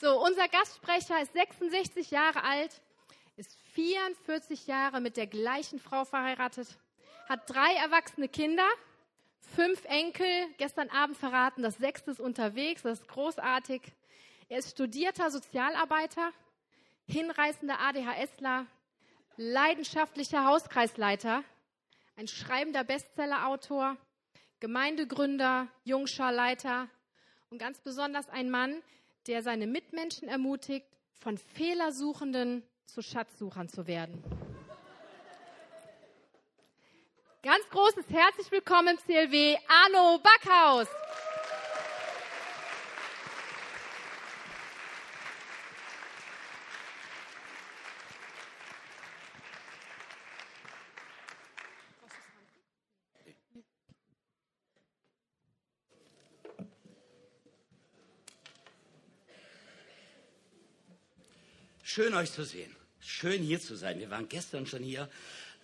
So, unser Gastsprecher ist 66 Jahre alt, ist 44 Jahre mit der gleichen Frau verheiratet, hat drei erwachsene Kinder, fünf Enkel, gestern Abend verraten, das sechste ist unterwegs, das ist großartig. Er ist studierter Sozialarbeiter, hinreißender ADHSler, leidenschaftlicher Hauskreisleiter, ein schreibender Bestsellerautor, Gemeindegründer, Jungscharleiter und ganz besonders ein Mann, der seine Mitmenschen ermutigt, von Fehlersuchenden zu Schatzsuchern zu werden. Ganz großes herzlich willkommen im CLW, Arno Backhaus. Schön euch zu sehen. Schön hier zu sein. Wir waren gestern schon hier.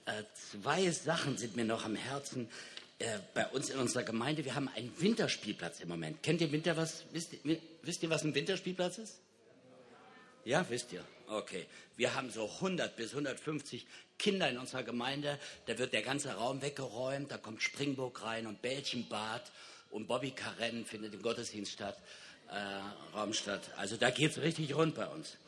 Äh, zwei Sachen sind mir noch am Herzen. Äh, bei uns in unserer Gemeinde, wir haben einen Winterspielplatz im Moment. Kennt ihr Winter was? Wisst ihr, wisst ihr, was ein Winterspielplatz ist? Ja, wisst ihr. Okay. Wir haben so 100 bis 150 Kinder in unserer Gemeinde. Da wird der ganze Raum weggeräumt. Da kommt Springburg rein und Bällchenbad und Bobby Karen findet im Gottesdienst statt, äh, Raum statt. Also da geht es richtig rund bei uns.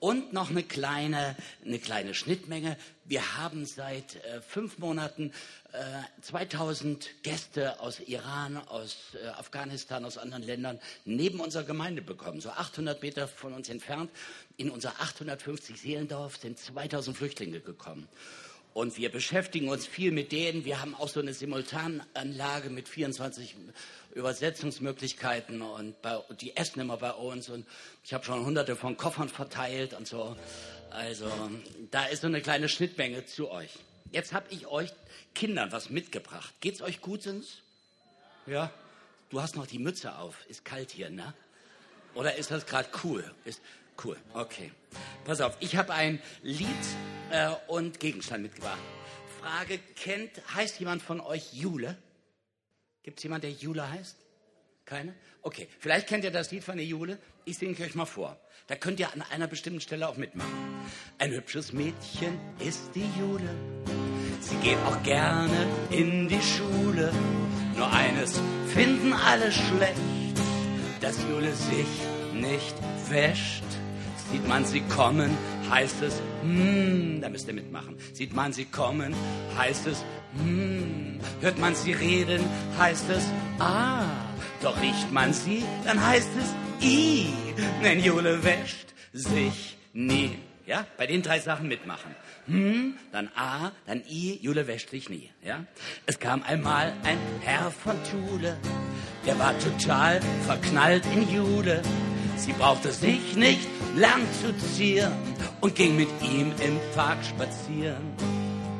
Und noch eine kleine, eine kleine Schnittmenge. Wir haben seit äh, fünf Monaten äh, 2000 Gäste aus Iran, aus äh, Afghanistan, aus anderen Ländern neben unserer Gemeinde bekommen. So 800 Meter von uns entfernt. In unser 850 Seelendorf sind 2000 Flüchtlinge gekommen. Und wir beschäftigen uns viel mit denen. Wir haben auch so eine Simultananlage mit 24 Übersetzungsmöglichkeiten und bei, die essen immer bei uns und ich habe schon hunderte von Koffern verteilt und so. Also da ist so eine kleine Schnittmenge zu euch. Jetzt habe ich euch Kindern was mitgebracht. Geht's euch gut, sind's? Ja? Du hast noch die Mütze auf. Ist kalt hier, ne? Oder ist das gerade cool? Ist cool. Okay. Pass auf, ich habe ein Lied äh, und Gegenstand mitgebracht. Frage, kennt, heißt jemand von euch Jule? Gibt es jemanden, der Jule heißt? Keine? Okay, vielleicht kennt ihr das Lied von der Jule. Ich singe euch mal vor. Da könnt ihr an einer bestimmten Stelle auch mitmachen. Ein hübsches Mädchen ist die Jule. Sie geht auch gerne in die Schule. Nur eines finden alle schlecht, dass Jule sich nicht wäscht. Sieht man sie kommen, heißt es, hmm, da müsst ihr mitmachen. Sieht man sie kommen, heißt es, hmm. Hört man sie reden, heißt es, ah. Doch riecht man sie, dann heißt es, i. Denn Jule wäscht sich nie. Ja, bei den drei Sachen mitmachen. Hm, dann A, dann I, Jule wäscht sich nie. Ja? Es kam einmal ein Herr von Thule, der war total verknallt in Jule. Sie brauchte sich nicht lang zu zieren und ging mit ihm im Park spazieren.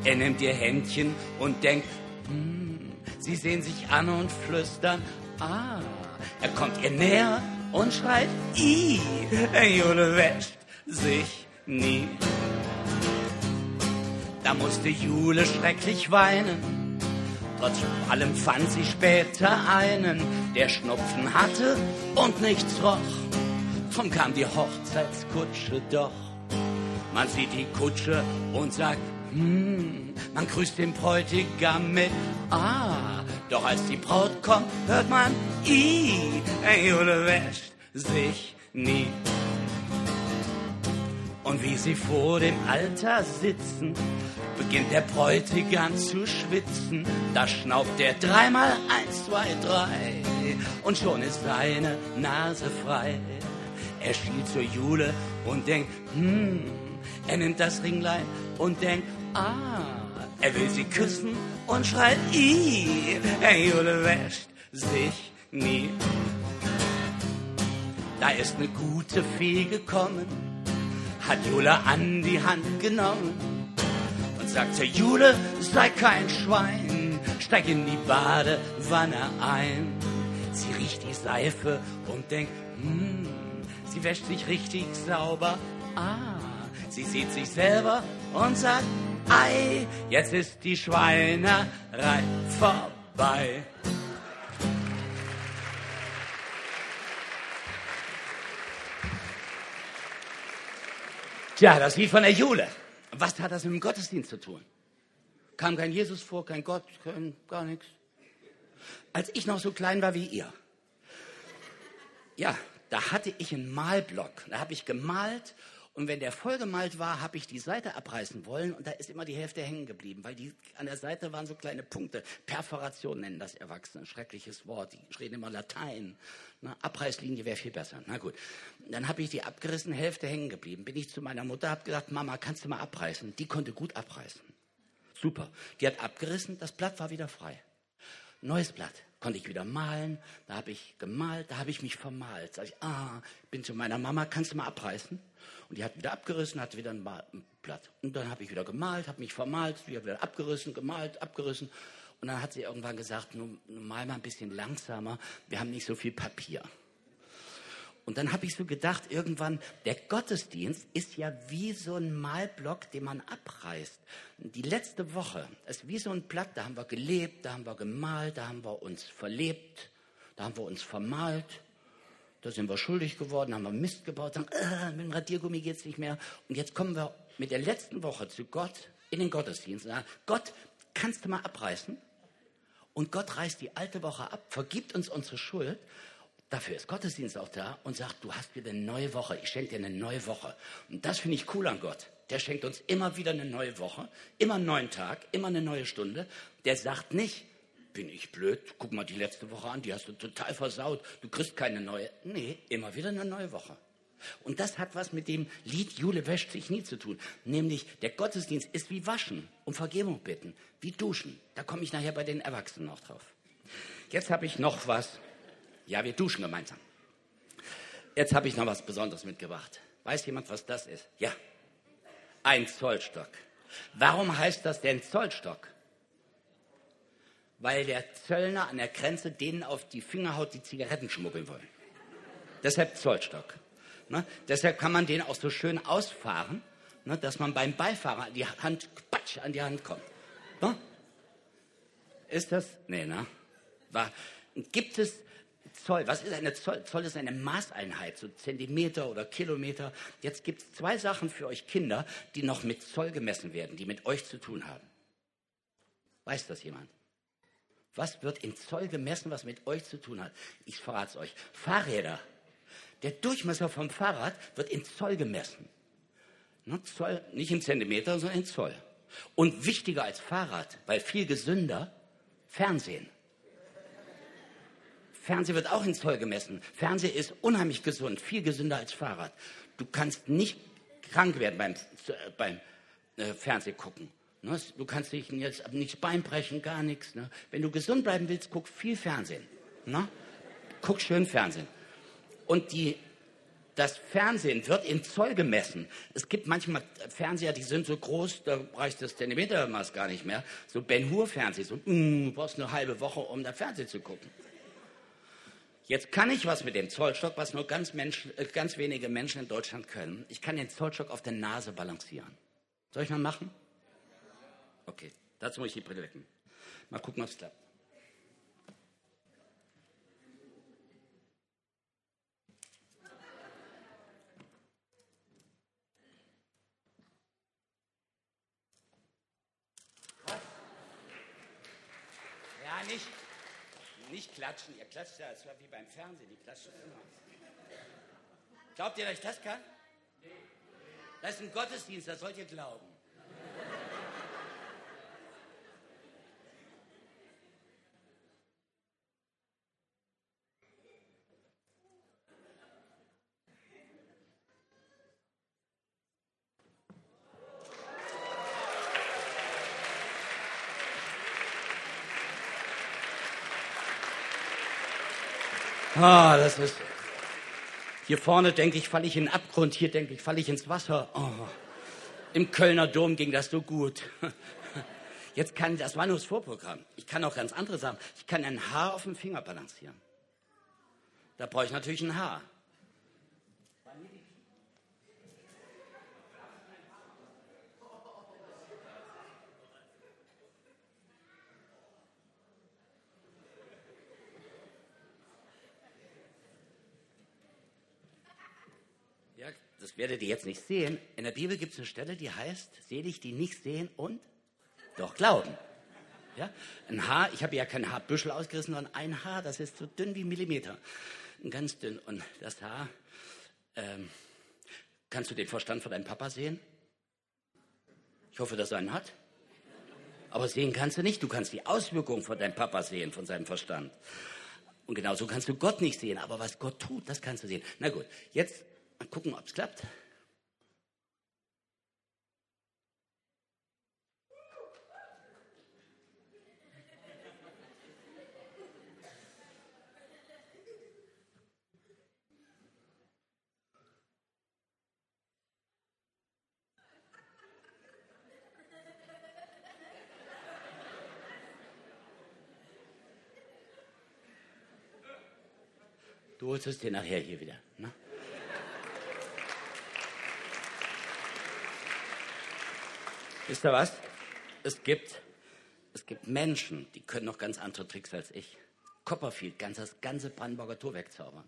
Er nimmt ihr Händchen und denkt, hm, sie sehen sich an und flüstern, ah. Er kommt ihr näher und schreit, i, Jule wäscht sich nie. Da musste Jule schrecklich weinen. Trotz allem fand sie später einen, der Schnupfen hatte und nichts roch. Drum kam die Hochzeitskutsche doch. Man sieht die Kutsche und sagt, hm, man grüßt den Bräutigam mit Ah. Doch als die Braut kommt, hört man I. Ey, Jule wäscht sich nie. Und wie sie vor dem Altar sitzen, beginnt der Bräutigam zu schwitzen. Da schnauft er dreimal eins, zwei, drei und schon ist seine Nase frei. Er schielt zur Jule und denkt, hm, er nimmt das Ringlein und denkt, ah, er will sie küssen und schreit, i, der Jule wäscht sich nie. Da ist eine gute Fee gekommen, hat Jule an die Hand genommen und sagt zur Jule, sei kein Schwein, steig in die Badewanne ein. Sie riecht die Seife und denkt, hm, Sie wäscht sich richtig sauber. Ah, sie sieht sich selber und sagt, Ei, jetzt ist die Schweinerei vorbei. Tja, das Lied von der Jule. Was hat das mit dem Gottesdienst zu tun? Kam kein Jesus vor, kein Gott, kein, gar nichts. Als ich noch so klein war wie ihr, ja, da hatte ich einen Malblock. Da habe ich gemalt und wenn der vollgemalt war, habe ich die Seite abreißen wollen und da ist immer die Hälfte hängen geblieben, weil die an der Seite waren so kleine Punkte. Perforation nennen das Erwachsene, schreckliches Wort. Die reden immer Latein. Na, Abreißlinie wäre viel besser. Na gut. Dann habe ich die abgerissen, Hälfte hängen geblieben. Bin ich zu meiner Mutter, habe gesagt, Mama, kannst du mal abreißen? Die konnte gut abreißen. Super. Die hat abgerissen, das Blatt war wieder frei. Neues Blatt. Konnte ich wieder malen. Da habe ich gemalt, da habe ich mich vermalt. Sag ich, ah, bin zu meiner Mama, kannst du mal abreißen? Und die hat wieder abgerissen, hat wieder ein Blatt. Und dann habe ich wieder gemalt, habe mich vermalt, wieder abgerissen, gemalt, abgerissen. Und dann hat sie irgendwann gesagt, nun, mal mal ein bisschen langsamer, wir haben nicht so viel Papier. Und dann habe ich so gedacht, irgendwann, der Gottesdienst ist ja wie so ein Malblock, den man abreißt. Die letzte Woche ist wie so ein Blatt, da haben wir gelebt, da haben wir gemalt, da haben wir uns verlebt, da haben wir uns vermalt. Da sind wir schuldig geworden, haben wir Mist gebaut, sagen, äh, mit dem Radiergummi geht es nicht mehr. Und jetzt kommen wir mit der letzten Woche zu Gott in den Gottesdienst. Sagen, Gott, kannst du mal abreißen? Und Gott reißt die alte Woche ab, vergibt uns unsere Schuld. Dafür ist Gottesdienst auch da und sagt, du hast wieder eine neue Woche. Ich schenke dir eine neue Woche. Und das finde ich cool an Gott. Der schenkt uns immer wieder eine neue Woche, immer einen neuen Tag, immer eine neue Stunde. Der sagt nicht, bin ich blöd? Guck mal die letzte Woche an, die hast du total versaut. Du kriegst keine neue. Nee, immer wieder eine neue Woche. Und das hat was mit dem Lied Jule wäscht sich nie zu tun. Nämlich, der Gottesdienst ist wie Waschen, um Vergebung bitten, wie Duschen. Da komme ich nachher bei den Erwachsenen noch drauf. Jetzt habe ich noch was. Ja, wir duschen gemeinsam. Jetzt habe ich noch was Besonderes mitgebracht. Weiß jemand, was das ist? Ja. Ein Zollstock. Warum heißt das denn Zollstock? weil der Zöllner an der Grenze denen auf die Finger haut, die Zigaretten schmuggeln wollen. Deshalb Zollstock. Ne? Deshalb kann man den auch so schön ausfahren, ne? dass man beim Beifahrer die Hand, patsch, an die Hand kommt. Ne? Ist das? Nee, ne? War, gibt es Zoll? Was ist eine Zoll? Zoll ist eine Maßeinheit, so Zentimeter oder Kilometer. Jetzt gibt es zwei Sachen für euch Kinder, die noch mit Zoll gemessen werden, die mit euch zu tun haben. Weiß das jemand? Was wird in Zoll gemessen, was mit euch zu tun hat? Ich verrate es euch. Fahrräder. Der Durchmesser vom Fahrrad wird in Zoll gemessen. Ne, Zoll, nicht in Zentimeter, sondern in Zoll. Und wichtiger als Fahrrad, weil viel gesünder, Fernsehen. Fernsehen wird auch in Zoll gemessen. Fernsehen ist unheimlich gesund, viel gesünder als Fahrrad. Du kannst nicht krank werden beim, beim äh, gucken. Ne? Du kannst dich jetzt nicht Bein brechen, gar nichts. Ne? Wenn du gesund bleiben willst, guck viel Fernsehen. Ne? Guck schön Fernsehen. Und die, das Fernsehen wird in Zoll gemessen. Es gibt manchmal Fernseher, die sind so groß, da reicht das Zentimetermaß gar nicht mehr. So Ben Hur Fernsehen, so, mm, du brauchst eine halbe Woche, um da Fernsehen zu gucken. Jetzt kann ich was mit dem Zollstock, was nur ganz, Mensch, äh, ganz wenige Menschen in Deutschland können. Ich kann den Zollstock auf der Nase balancieren. Soll ich mal machen? Okay, dazu muss ich die Brille wecken. Mal gucken, ob es klappt. Ja, nicht, nicht klatschen. Ihr klatscht ja, es war wie beim Fernsehen, die klatschen immer. Glaubt ihr, dass ich das kann? Das ist ein Gottesdienst, das sollt ihr glauben. Ah, das ist. Hier vorne denke ich, falle ich in den Abgrund. Hier denke ich, falle ich ins Wasser. Oh. Im Kölner Dom ging das so gut. Jetzt kann, das war nur das Vorprogramm. Ich kann auch ganz andere Sachen. Ich kann ein Haar auf dem Finger balancieren. Da brauche ich natürlich ein Haar. Ja, das werdet ihr jetzt nicht sehen. In der Bibel gibt es eine Stelle, die heißt, selig, die nicht sehen und doch glauben. Ja? Ein Haar, ich habe ja kein Haarbüschel ausgerissen, sondern ein Haar, das ist so dünn wie Millimeter. Ganz dünn. Und das Haar, ähm, kannst du den Verstand von deinem Papa sehen? Ich hoffe, dass er einen hat. Aber sehen kannst du nicht. Du kannst die Auswirkungen von deinem Papa sehen, von seinem Verstand. Und genauso kannst du Gott nicht sehen. Aber was Gott tut, das kannst du sehen. Na gut, jetzt mal gucken, ob es klappt. Du holst es dir nachher hier wieder. Ne? Wisst ihr was? Es gibt, es gibt Menschen, die können noch ganz andere Tricks als ich. Copperfield kann das ganze Brandenburger Tor wegzaubern.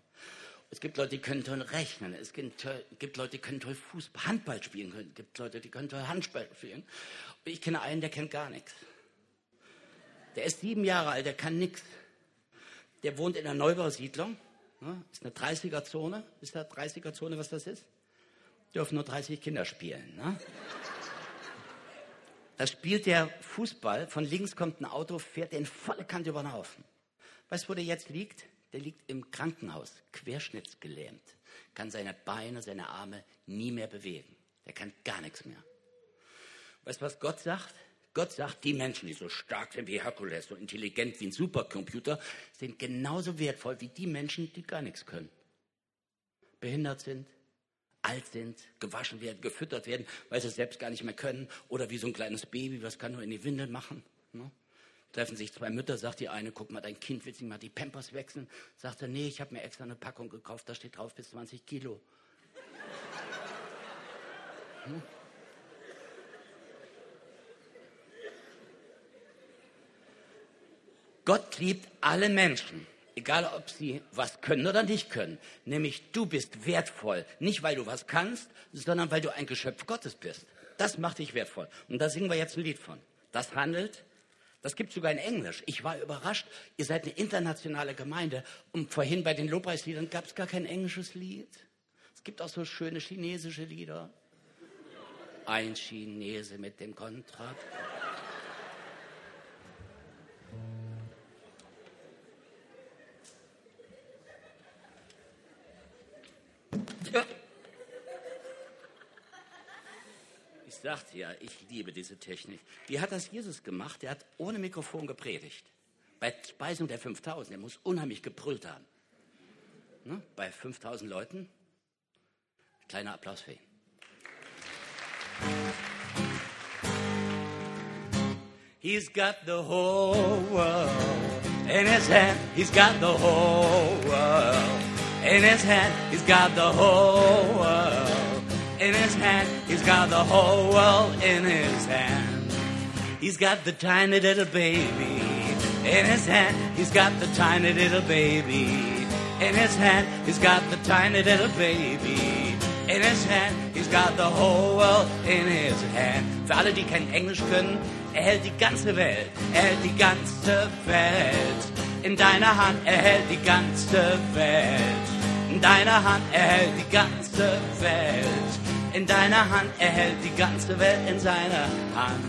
Es gibt Leute, die können toll rechnen. Es gibt, gibt Leute, die können toll Fußball, Handball spielen. Es gibt Leute, die können toll Handball spielen. Und ich kenne einen, der kennt gar nichts. Der ist sieben Jahre alt, der kann nichts. Der wohnt in einer Neubausiedlung Ne? Ist eine 30er-Zone. Ist da 30er-Zone, was das ist? Dürfen nur 30 Kinder spielen. Ne? Da spielt der Fußball, von links kommt ein Auto, fährt den volle Kante über den Haufen. Weißt du, wo der jetzt liegt? Der liegt im Krankenhaus, querschnittsgelähmt, kann seine Beine, seine Arme nie mehr bewegen. Der kann gar nichts mehr. Weißt du, was Gott sagt? Gott sagt, die Menschen, die so stark sind wie Herkules, so intelligent wie ein Supercomputer, sind genauso wertvoll wie die Menschen, die gar nichts können. Behindert sind, alt sind, gewaschen werden, gefüttert werden, weil sie es selbst gar nicht mehr können. Oder wie so ein kleines Baby, was kann nur in die Windel machen. Ne? Treffen sich zwei Mütter, sagt die eine, guck mal, dein Kind will sich mal die Pampers wechseln. Sagt er, nee, ich habe mir extra eine Packung gekauft, da steht drauf bis 20 Kilo. Hm? Gott liebt alle Menschen, egal ob sie was können oder nicht können. Nämlich du bist wertvoll, nicht weil du was kannst, sondern weil du ein Geschöpf Gottes bist. Das macht dich wertvoll. Und da singen wir jetzt ein Lied von. Das handelt, das gibt sogar in Englisch. Ich war überrascht, ihr seid eine internationale Gemeinde und vorhin bei den Lobpreisliedern gab es gar kein englisches Lied. Es gibt auch so schöne chinesische Lieder. Ein Chinese mit dem Kontrakt. Sagte ja, ich liebe diese Technik. Wie hat das Jesus gemacht? Er hat ohne Mikrofon gepredigt. Bei Speisung der 5000, er muss unheimlich gebrüllt haben. Ne? Bei 5000 Leuten, kleiner Applaus für ihn. He's got the whole world in his hand. He's got the whole world in his hand. He's got the whole world in his hand. He's got the whole world in his hand. He's got the tiny little baby in his hand. He's got the tiny little baby in his hand. He's got the tiny little baby in his hand. He's got the whole world in his hand. Für alle, die kein Englisch können, er hält die ganze Welt, er hält die ganze Welt in deiner Hand, er hält die ganze Welt in deiner Hand, er die ganze Welt in deiner Hand, er hält die ganze Welt in seiner Hand.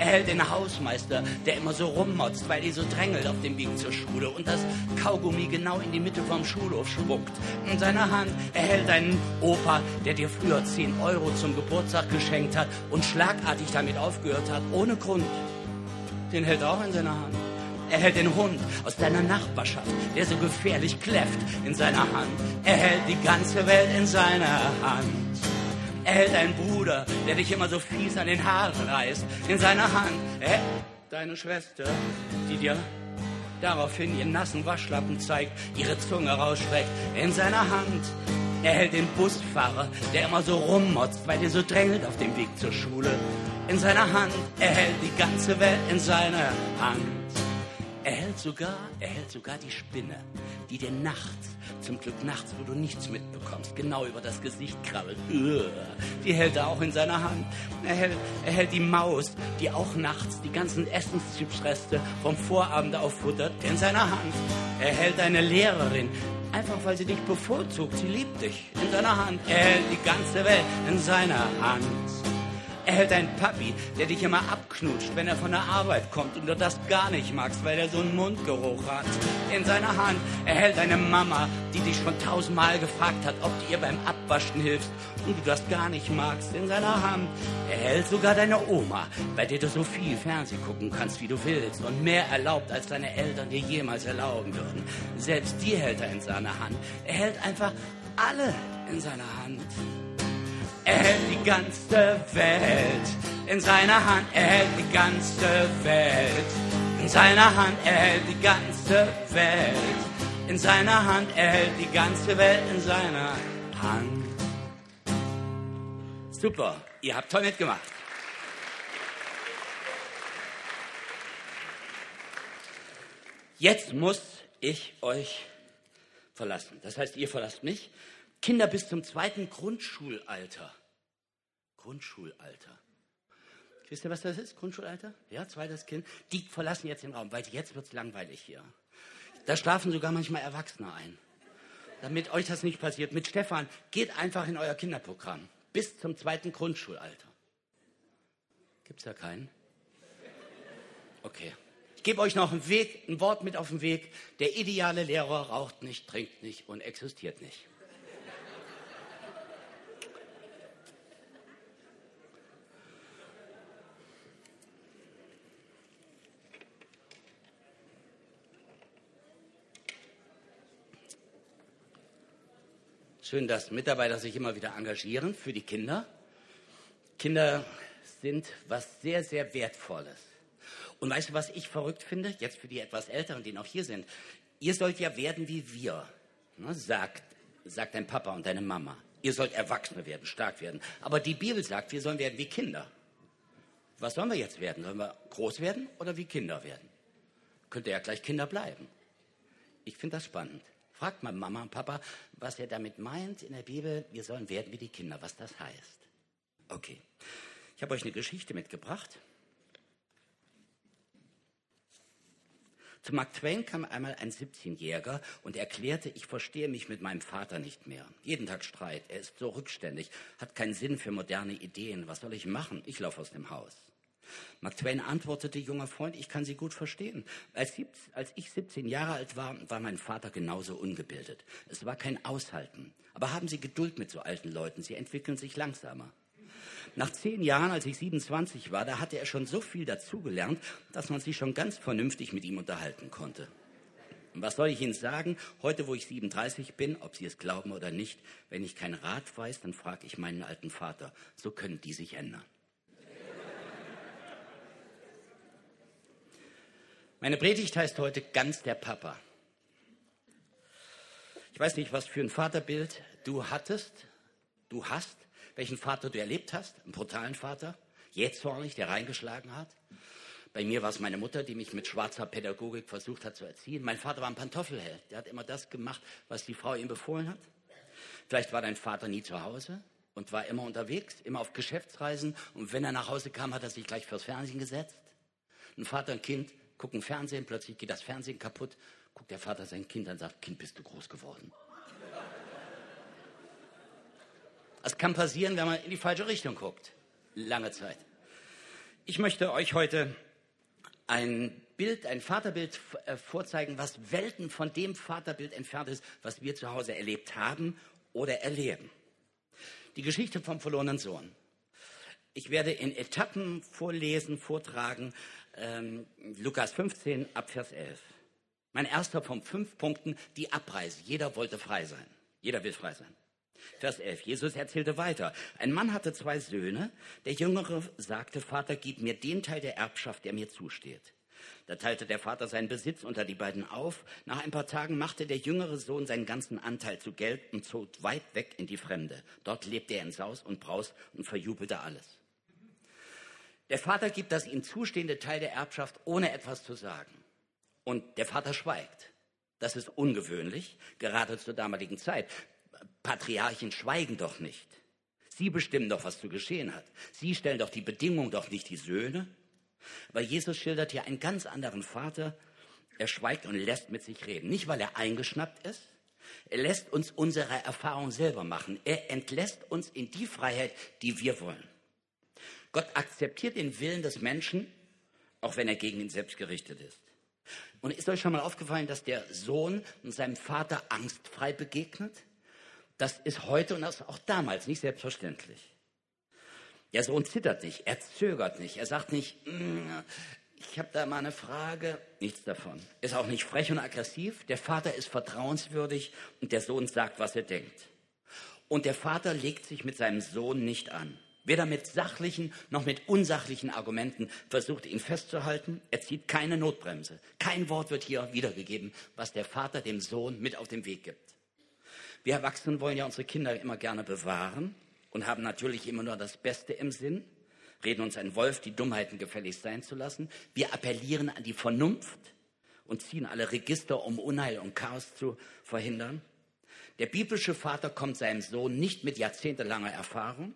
Er hält den Hausmeister, der immer so rummotzt, weil die so drängelt auf dem Weg zur Schule und das Kaugummi genau in die Mitte vom Schulhof spuckt. In seiner Hand er hält einen Opa, der dir früher 10 Euro zum Geburtstag geschenkt hat und schlagartig damit aufgehört hat, ohne Grund. Den hält er auch in seiner Hand. Er hält den Hund aus deiner Nachbarschaft, der so gefährlich kläfft, in seiner Hand. Er hält die ganze Welt in seiner Hand. Er hält einen Bruder, der dich immer so fies an den Haaren reißt, in seiner Hand. Er deine Schwester, die dir daraufhin ihren nassen Waschlappen zeigt, ihre Zunge rausstreckt, in seiner Hand. Er hält den Busfahrer, der immer so rummotzt, weil er so drängelt auf dem Weg zur Schule, in seiner Hand. Er hält die ganze Welt in seiner Hand. Er hält sogar, er hält sogar die Spinne, die dir nachts, zum Glück nachts, wo du nichts mitbekommst, genau über das Gesicht krabbelt. Die hält er auch in seiner Hand. Er hält, er hält die Maus, die auch nachts die ganzen Essenschipsreste vom Vorabend auffuttert, in seiner Hand. Er hält deine Lehrerin, einfach weil sie dich bevorzugt. Sie liebt dich in seiner Hand. Er hält die ganze Welt in seiner Hand. Er hält einen Papi, der dich immer abknutscht, wenn er von der Arbeit kommt und du das gar nicht magst, weil er so einen Mundgeruch hat. In seiner Hand. Er hält eine Mama, die dich schon tausendmal gefragt hat, ob du ihr beim Abwaschen hilfst und du das gar nicht magst. In seiner Hand. Er hält sogar deine Oma, bei der du so viel Fernsehen gucken kannst, wie du willst und mehr erlaubt, als deine Eltern dir jemals erlauben würden. Selbst die hält er in seiner Hand. Er hält einfach alle in seiner Hand. Er hält die ganze Welt in seiner Hand. Er hält die ganze Welt in seiner Hand. Er hält die ganze Welt in seiner Hand. Er hält die ganze Welt in seiner Hand. Super, ihr habt toll mitgemacht. Jetzt muss ich euch verlassen. Das heißt, ihr verlasst mich. Kinder bis zum zweiten Grundschulalter. Grundschulalter. Wisst ihr, was das ist? Grundschulalter? Ja, zweites Kind. Die verlassen jetzt den Raum, weil jetzt wird es langweilig hier. Da schlafen sogar manchmal Erwachsene ein. Damit euch das nicht passiert. Mit Stefan, geht einfach in euer Kinderprogramm. Bis zum zweiten Grundschulalter. Gibt es da keinen? Okay. Ich gebe euch noch einen Weg, ein Wort mit auf den Weg. Der ideale Lehrer raucht nicht, trinkt nicht und existiert nicht. Schön, dass Mitarbeiter sich immer wieder engagieren für die Kinder. Kinder sind was sehr, sehr Wertvolles. Und weißt du, was ich verrückt finde? Jetzt für die etwas Älteren, die noch hier sind. Ihr sollt ja werden wie wir, ne, sagt, sagt dein Papa und deine Mama. Ihr sollt Erwachsene werden, stark werden. Aber die Bibel sagt, wir sollen werden wie Kinder. Was sollen wir jetzt werden? Sollen wir groß werden oder wie Kinder werden? Könnte ja gleich Kinder bleiben. Ich finde das spannend. Fragt mal Mama und Papa, was er damit meint in der Bibel, wir sollen werden wie die Kinder, was das heißt. Okay, ich habe euch eine Geschichte mitgebracht. Zu Mark Twain kam einmal ein 17-Jähriger und erklärte, ich verstehe mich mit meinem Vater nicht mehr. Jeden Tag Streit, er ist so rückständig, hat keinen Sinn für moderne Ideen. Was soll ich machen? Ich laufe aus dem Haus. Mark Twain antwortete, junger Freund, ich kann Sie gut verstehen. Als, als, ich 17 Jahre alt war, war mein Vater genauso ungebildet. Es war kein Aushalten. Aber haben Sie Geduld mit so alten Leuten, sie entwickeln sich langsamer. Nach zehn Jahren, als ich 27 war, da hatte er schon so viel dazugelernt, dass man sich schon ganz vernünftig mit ihm unterhalten konnte. Und was soll ich Ihnen sagen? Heute, wo ich 37 bin, ob Sie es glauben oder nicht, wenn ich keinen Rat weiß, dann frage ich meinen alten Vater. So können die sich ändern. Meine Predigt heißt heute ganz der Papa. Ich weiß nicht, was für ein Vaterbild du hattest, du hast, welchen Vater du erlebt hast, einen brutalen Vater, jähzornig, der reingeschlagen hat. Bei mir war es meine Mutter, die mich mit schwarzer Pädagogik versucht hat zu erziehen. Mein Vater war ein Pantoffelheld, der hat immer das gemacht, was die Frau ihm befohlen hat. Vielleicht war dein Vater nie zu Hause und war immer unterwegs, immer auf Geschäftsreisen und wenn er nach Hause kam, hat er sich gleich fürs Fernsehen gesetzt. Ein Vater und Kind gucken Fernsehen, plötzlich geht das Fernsehen kaputt, guckt der Vater sein Kind an sagt, Kind, bist du groß geworden? Das kann passieren, wenn man in die falsche Richtung guckt. Lange Zeit. Ich möchte euch heute ein Bild, ein Vaterbild äh, vorzeigen, was Welten von dem Vaterbild entfernt ist, was wir zu Hause erlebt haben oder erleben. Die Geschichte vom verlorenen Sohn. Ich werde in Etappen vorlesen, vortragen, ähm, Lukas 15 ab Vers 11. Mein erster von fünf Punkten, die Abreise. Jeder wollte frei sein. Jeder will frei sein. Vers 11. Jesus erzählte weiter. Ein Mann hatte zwei Söhne. Der Jüngere sagte, Vater, gib mir den Teil der Erbschaft, der mir zusteht. Da teilte der Vater seinen Besitz unter die beiden auf. Nach ein paar Tagen machte der jüngere Sohn seinen ganzen Anteil zu Geld und zog weit weg in die Fremde. Dort lebte er in Saus und Braus und verjubelte alles. Der Vater gibt das ihm zustehende Teil der Erbschaft, ohne etwas zu sagen. Und der Vater schweigt. Das ist ungewöhnlich, gerade zur damaligen Zeit. Patriarchen schweigen doch nicht. Sie bestimmen doch, was zu geschehen hat. Sie stellen doch die Bedingungen, doch nicht die Söhne. Weil Jesus schildert hier einen ganz anderen Vater. Er schweigt und lässt mit sich reden. Nicht, weil er eingeschnappt ist. Er lässt uns unsere Erfahrung selber machen. Er entlässt uns in die Freiheit, die wir wollen. Gott akzeptiert den Willen des Menschen, auch wenn er gegen ihn selbst gerichtet ist. Und ist euch schon mal aufgefallen, dass der Sohn seinem Vater angstfrei begegnet? Das ist heute und das auch damals nicht selbstverständlich. Der Sohn zittert nicht, er zögert nicht, er sagt nicht, mm, ich habe da mal eine Frage, nichts davon. Ist auch nicht frech und aggressiv, der Vater ist vertrauenswürdig und der Sohn sagt, was er denkt. Und der Vater legt sich mit seinem Sohn nicht an. Weder mit sachlichen noch mit unsachlichen Argumenten versucht ihn festzuhalten. Er zieht keine Notbremse. Kein Wort wird hier wiedergegeben, was der Vater dem Sohn mit auf den Weg gibt. Wir Erwachsenen wollen ja unsere Kinder immer gerne bewahren und haben natürlich immer nur das Beste im Sinn, reden uns ein Wolf, die Dummheiten gefälligst sein zu lassen. Wir appellieren an die Vernunft und ziehen alle Register, um Unheil und Chaos zu verhindern. Der biblische Vater kommt seinem Sohn nicht mit jahrzehntelanger Erfahrung.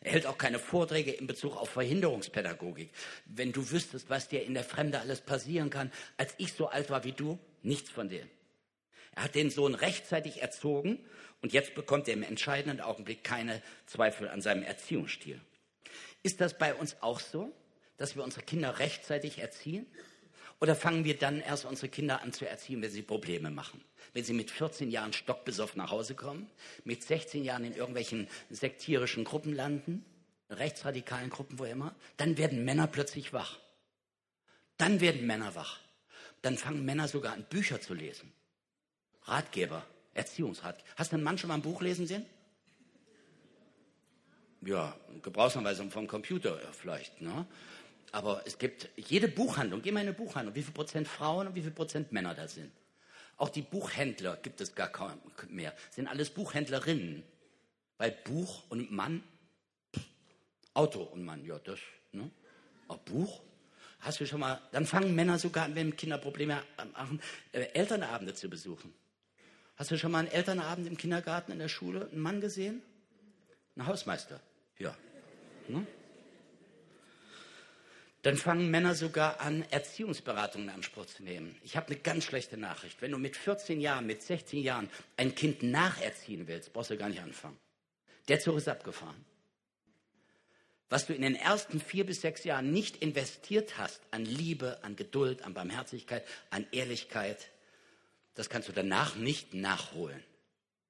Er hält auch keine Vorträge in Bezug auf Verhinderungspädagogik. Wenn du wüsstest, was dir in der Fremde alles passieren kann, als ich so alt war wie du, nichts von dem. Er hat den Sohn rechtzeitig erzogen und jetzt bekommt er im entscheidenden Augenblick keine Zweifel an seinem Erziehungsstil. Ist das bei uns auch so, dass wir unsere Kinder rechtzeitig erziehen? Oder fangen wir dann erst unsere Kinder an zu erziehen, wenn sie Probleme machen? Wenn sie mit 14 Jahren stockbesoffen nach Hause kommen, mit 16 Jahren in irgendwelchen sektierischen Gruppen landen, rechtsradikalen Gruppen, wo immer, dann werden Männer plötzlich wach. Dann werden Männer wach. Dann fangen Männer sogar an, Bücher zu lesen. Ratgeber, Erziehungsratgeber. Hast du einen Mann schon mal ein Buch lesen sehen? Ja, Gebrauchsanweisung vom Computer vielleicht. Ne? Aber es gibt jede Buchhandlung, geh mal in eine Buchhandlung, wie viel Prozent Frauen und wie viel Prozent Männer da sind. Auch die Buchhändler gibt es gar kaum mehr. Sind alles Buchhändlerinnen. Weil Buch und Mann, Auto und Mann, ja, das, ne? Aber Buch, hast du schon mal, dann fangen Männer sogar an, wenn Kinder Probleme haben, äh, Elternabende zu besuchen. Hast du schon mal einen Elternabend im Kindergarten, in der Schule, einen Mann gesehen? Ein Hausmeister, ja. Hm? Dann fangen Männer sogar an, Erziehungsberatungen in Anspruch zu nehmen. Ich habe eine ganz schlechte Nachricht. Wenn du mit 14 Jahren, mit 16 Jahren ein Kind nacherziehen willst, brauchst du gar nicht anfangen. Der Zug ist abgefahren. Was du in den ersten vier bis sechs Jahren nicht investiert hast an Liebe, an Geduld, an Barmherzigkeit, an Ehrlichkeit, das kannst du danach nicht nachholen.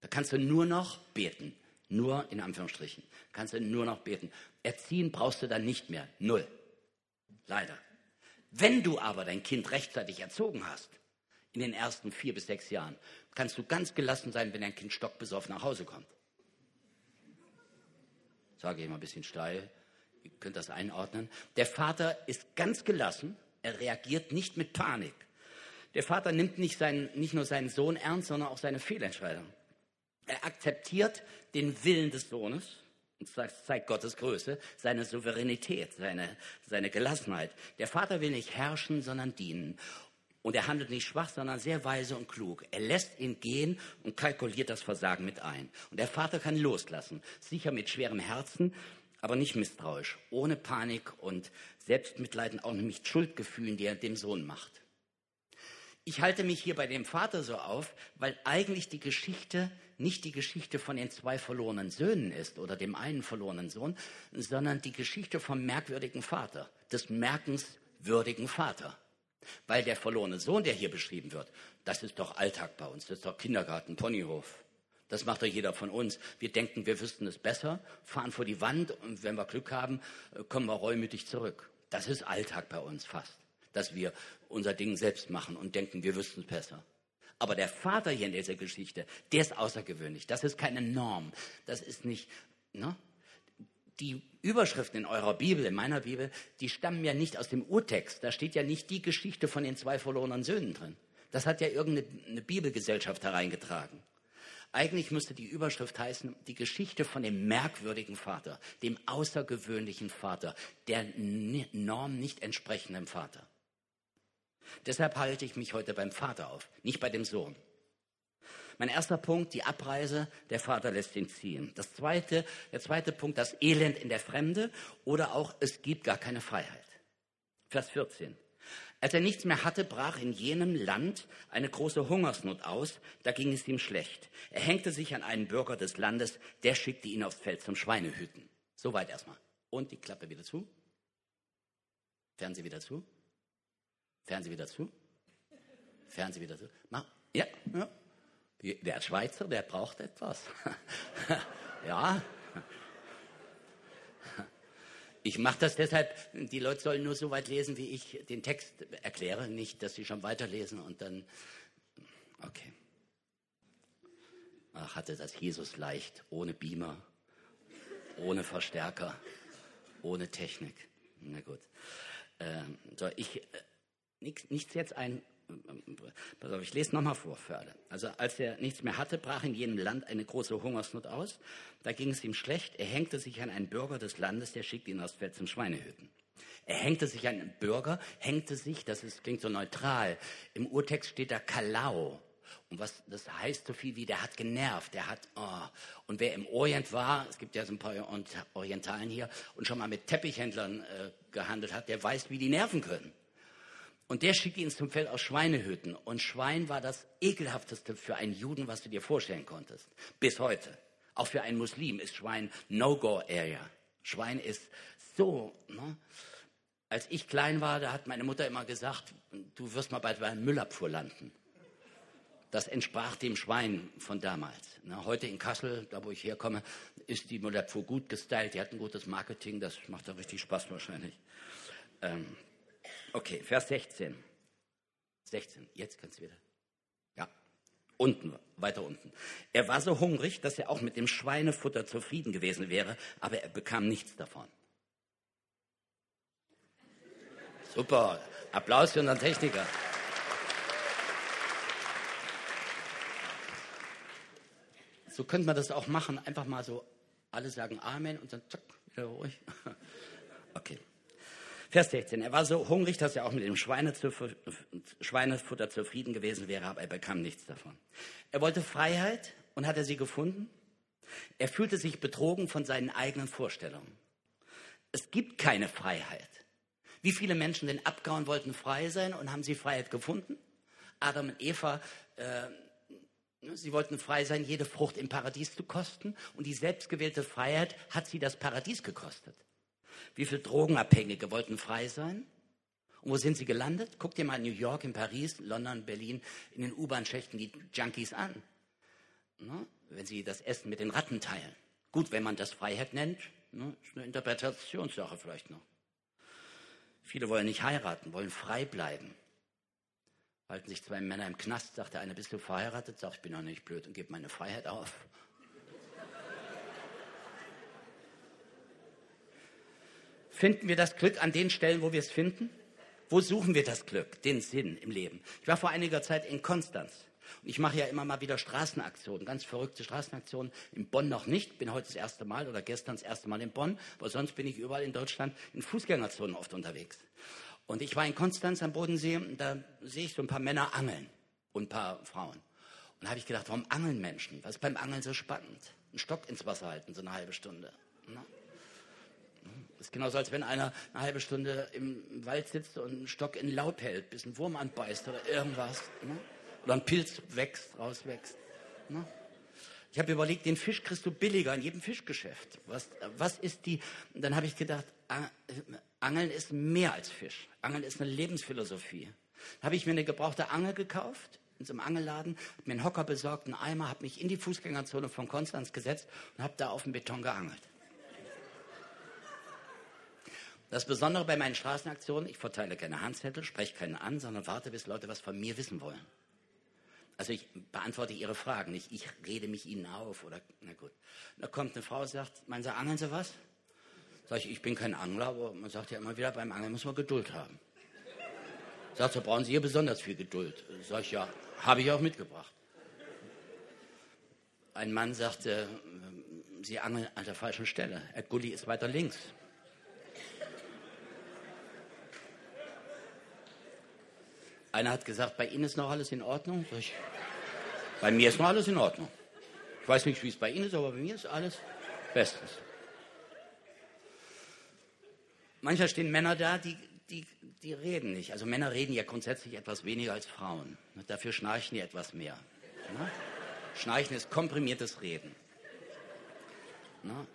Da kannst du nur noch beten. Nur in Anführungsstrichen. Kannst du nur noch beten. Erziehen brauchst du dann nicht mehr. Null. Leider. Wenn du aber dein Kind rechtzeitig erzogen hast, in den ersten vier bis sechs Jahren, kannst du ganz gelassen sein, wenn dein Kind stockbesoffen nach Hause kommt. Sage ich mal ein bisschen steil. Ihr könnt das einordnen. Der Vater ist ganz gelassen. Er reagiert nicht mit Panik. Der Vater nimmt nicht, seinen, nicht nur seinen Sohn ernst, sondern auch seine Fehlentscheidung. Er akzeptiert den Willen des Sohnes und zeigt Gottes Größe, seine Souveränität, seine, seine Gelassenheit. Der Vater will nicht herrschen, sondern dienen. Und er handelt nicht schwach, sondern sehr weise und klug. Er lässt ihn gehen und kalkuliert das Versagen mit ein. Und der Vater kann loslassen, sicher mit schwerem Herzen, aber nicht misstrauisch, ohne Panik und Selbstmitleiden, auch nicht Schuldgefühlen, die er dem Sohn macht. Ich halte mich hier bei dem Vater so auf, weil eigentlich die Geschichte nicht die Geschichte von den zwei verlorenen Söhnen ist oder dem einen verlorenen Sohn, sondern die Geschichte vom merkwürdigen Vater, des merkenswürdigen Vater. Weil der verlorene Sohn, der hier beschrieben wird, das ist doch Alltag bei uns, das ist doch Kindergarten, Ponyhof. Das macht doch jeder von uns. Wir denken, wir wüssten es besser, fahren vor die Wand und wenn wir Glück haben, kommen wir reumütig zurück. Das ist Alltag bei uns fast dass wir unser Ding selbst machen und denken, wir wüssten es besser. Aber der Vater hier in dieser Geschichte, der ist außergewöhnlich. Das ist keine Norm. Das ist nicht, ne? Die Überschriften in eurer Bibel, in meiner Bibel, die stammen ja nicht aus dem Urtext. Da steht ja nicht die Geschichte von den zwei verlorenen Söhnen drin. Das hat ja irgendeine Bibelgesellschaft hereingetragen. Eigentlich müsste die Überschrift heißen, die Geschichte von dem merkwürdigen Vater, dem außergewöhnlichen Vater, der Norm nicht entsprechenden Vater. Deshalb halte ich mich heute beim Vater auf, nicht bei dem Sohn. Mein erster Punkt, die Abreise, der Vater lässt ihn ziehen. Das zweite, der zweite Punkt, das Elend in der Fremde oder auch es gibt gar keine Freiheit. Vers 14. Als er nichts mehr hatte, brach in jenem Land eine große Hungersnot aus, da ging es ihm schlecht. Er hängte sich an einen Bürger des Landes, der schickte ihn aufs Feld zum Schweinehüten. Soweit erstmal. Und die Klappe wieder zu. Fernseh wieder zu. Fernseh wieder zu. Fernseh wieder zu. Mach. Ja, ja. Der Schweizer, der braucht etwas. ja. Ich mache das deshalb, die Leute sollen nur so weit lesen, wie ich den Text erkläre, nicht, dass sie schon weiterlesen und dann, okay. Ach, hatte das Jesus leicht, ohne Beamer, ohne Verstärker, ohne Technik. Na gut. Ähm, so, ich, äh, nichts jetzt ein Pass auf, ich lese nochmal vor alle. Also als er nichts mehr hatte, brach in jenem Land eine große Hungersnot aus. Da ging es ihm schlecht. Er hängte sich an einen Bürger des Landes, der schickte ihn aus Feld zum Schweinehüten. Er hängte sich an einen Bürger, hängte sich, das ist, klingt so neutral. Im Urtext steht da Kalau. Und was das heißt so viel wie, der hat genervt, der hat, oh. Und wer im Orient war, es gibt ja so ein paar Orientalen hier, und schon mal mit Teppichhändlern äh, gehandelt hat, der weiß, wie die nerven können. Und der schickte ihn zum Feld aus Schweinehüten. Und Schwein war das ekelhafteste für einen Juden, was du dir vorstellen konntest. Bis heute. Auch für einen Muslim ist Schwein No-Go-Area. Schwein ist so. Ne? Als ich klein war, da hat meine Mutter immer gesagt, du wirst mal bald bei einer Müllabfuhr landen. Das entsprach dem Schwein von damals. Ne? Heute in Kassel, da wo ich herkomme, ist die Müllabfuhr gut gestylt. Die hat ein gutes Marketing, das macht da richtig Spaß wahrscheinlich. Ähm, Okay, Vers 16. 16, jetzt kannst du wieder. Ja, unten, weiter unten. Er war so hungrig, dass er auch mit dem Schweinefutter zufrieden gewesen wäre, aber er bekam nichts davon. Super, Applaus für unseren Techniker. So könnte man das auch machen, einfach mal so, alle sagen Amen und dann zack, wieder ruhig. Okay. Vers 16. Er war so hungrig, dass er auch mit dem Schweinefutter zufrieden gewesen wäre, aber er bekam nichts davon. Er wollte Freiheit und hat er sie gefunden? Er fühlte sich betrogen von seinen eigenen Vorstellungen. Es gibt keine Freiheit. Wie viele Menschen denn abgehauen wollten frei sein und haben sie Freiheit gefunden? Adam und Eva, äh, sie wollten frei sein, jede Frucht im Paradies zu kosten und die selbstgewählte Freiheit hat sie das Paradies gekostet. Wie viele Drogenabhängige wollten frei sein? Und wo sind sie gelandet? Guck dir mal in New York, in Paris, London, Berlin, in den U-Bahn-Schächten die Junkies an. Ne? Wenn sie das Essen mit den Ratten teilen. Gut, wenn man das Freiheit nennt, ne? ist eine Interpretationssache vielleicht noch. Viele wollen nicht heiraten, wollen frei bleiben. Halten sich zwei Männer im Knast, sagt der eine, bist du verheiratet? Sagt, ich bin doch nicht blöd und gebe meine Freiheit auf. Finden wir das Glück an den Stellen, wo wir es finden? Wo suchen wir das Glück, den Sinn im Leben? Ich war vor einiger Zeit in Konstanz. Und ich mache ja immer mal wieder Straßenaktionen, ganz verrückte Straßenaktionen. In Bonn noch nicht, bin heute das erste Mal oder gestern das erste Mal in Bonn, aber sonst bin ich überall in Deutschland in Fußgängerzonen oft unterwegs. Und ich war in Konstanz am Bodensee, da sehe ich so ein paar Männer angeln und ein paar Frauen. Und da habe ich gedacht, warum angeln Menschen? Was ist beim Angeln so spannend? Einen Stock ins Wasser halten, so eine halbe Stunde. Ne? Das ist genauso, als wenn einer eine halbe Stunde im Wald sitzt und einen Stock in Laub hält, bis ein Wurm anbeißt oder irgendwas. Ne? Oder ein Pilz wächst, rauswächst. Ne? Ich habe überlegt, den Fisch kriegst du billiger in jedem Fischgeschäft. Was, was ist die? Dann habe ich gedacht, Angeln ist mehr als Fisch. Angeln ist eine Lebensphilosophie. Habe ich mir eine gebrauchte Angel gekauft in so einem Angelladen, habe mir einen Hocker besorgt, einen Eimer, habe mich in die Fußgängerzone von Konstanz gesetzt und habe da auf dem Beton geangelt. Das Besondere bei meinen Straßenaktionen, ich verteile keine Handzettel, spreche keinen an, sondern warte, bis Leute was von mir wissen wollen. Also ich beantworte ihre Fragen nicht, ich rede mich ihnen auf oder, na gut. Da kommt eine Frau und sagt, meinen Sie, angeln Sie was? Sag ich, ich bin kein Angler, aber man sagt ja immer wieder, beim Angeln muss man Geduld haben. Sagt so, brauchen Sie hier besonders viel Geduld? Sag ich, ja, habe ich auch mitgebracht. Ein Mann sagte, Sie angeln an der falschen Stelle. Herr Gulli ist weiter links. Einer hat gesagt, bei Ihnen ist noch alles in Ordnung. Ich, bei mir ist noch alles in Ordnung. Ich weiß nicht, wie es bei Ihnen ist, aber bei mir ist alles bestens. Manchmal stehen Männer da, die, die, die reden nicht. Also Männer reden ja grundsätzlich etwas weniger als Frauen. Dafür schnarchen die etwas mehr. Ne? Schnarchen ist komprimiertes Reden. Ne?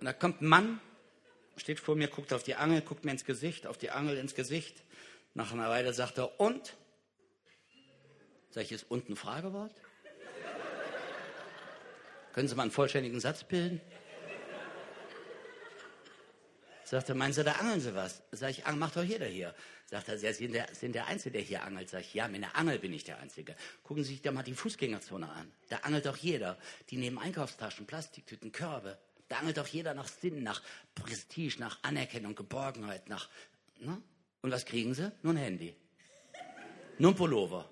Und da kommt ein Mann, steht vor mir, guckt auf die Angel, guckt mir ins Gesicht, auf die Angel ins Gesicht. Nach einer Weile sagt er, und? Sag ich, ist unten ein Fragewort? Können Sie mal einen vollständigen Satz bilden? Sagt er, meinen Sie, da angeln Sie was? Sag ich, macht doch jeder hier. Sagt er, Sie sind der, sind der Einzige, der hier angelt. Sag ich, ja, mit der Angel bin ich der Einzige. Gucken Sie sich da mal die Fußgängerzone an. Da angelt doch jeder. Die nehmen Einkaufstaschen, Plastiktüten, Körbe. Da angelt doch jeder nach Sinn, nach Prestige, nach Anerkennung, Geborgenheit, nach. Ne? Und was kriegen sie? Nur ein Handy. Nur ein Pullover.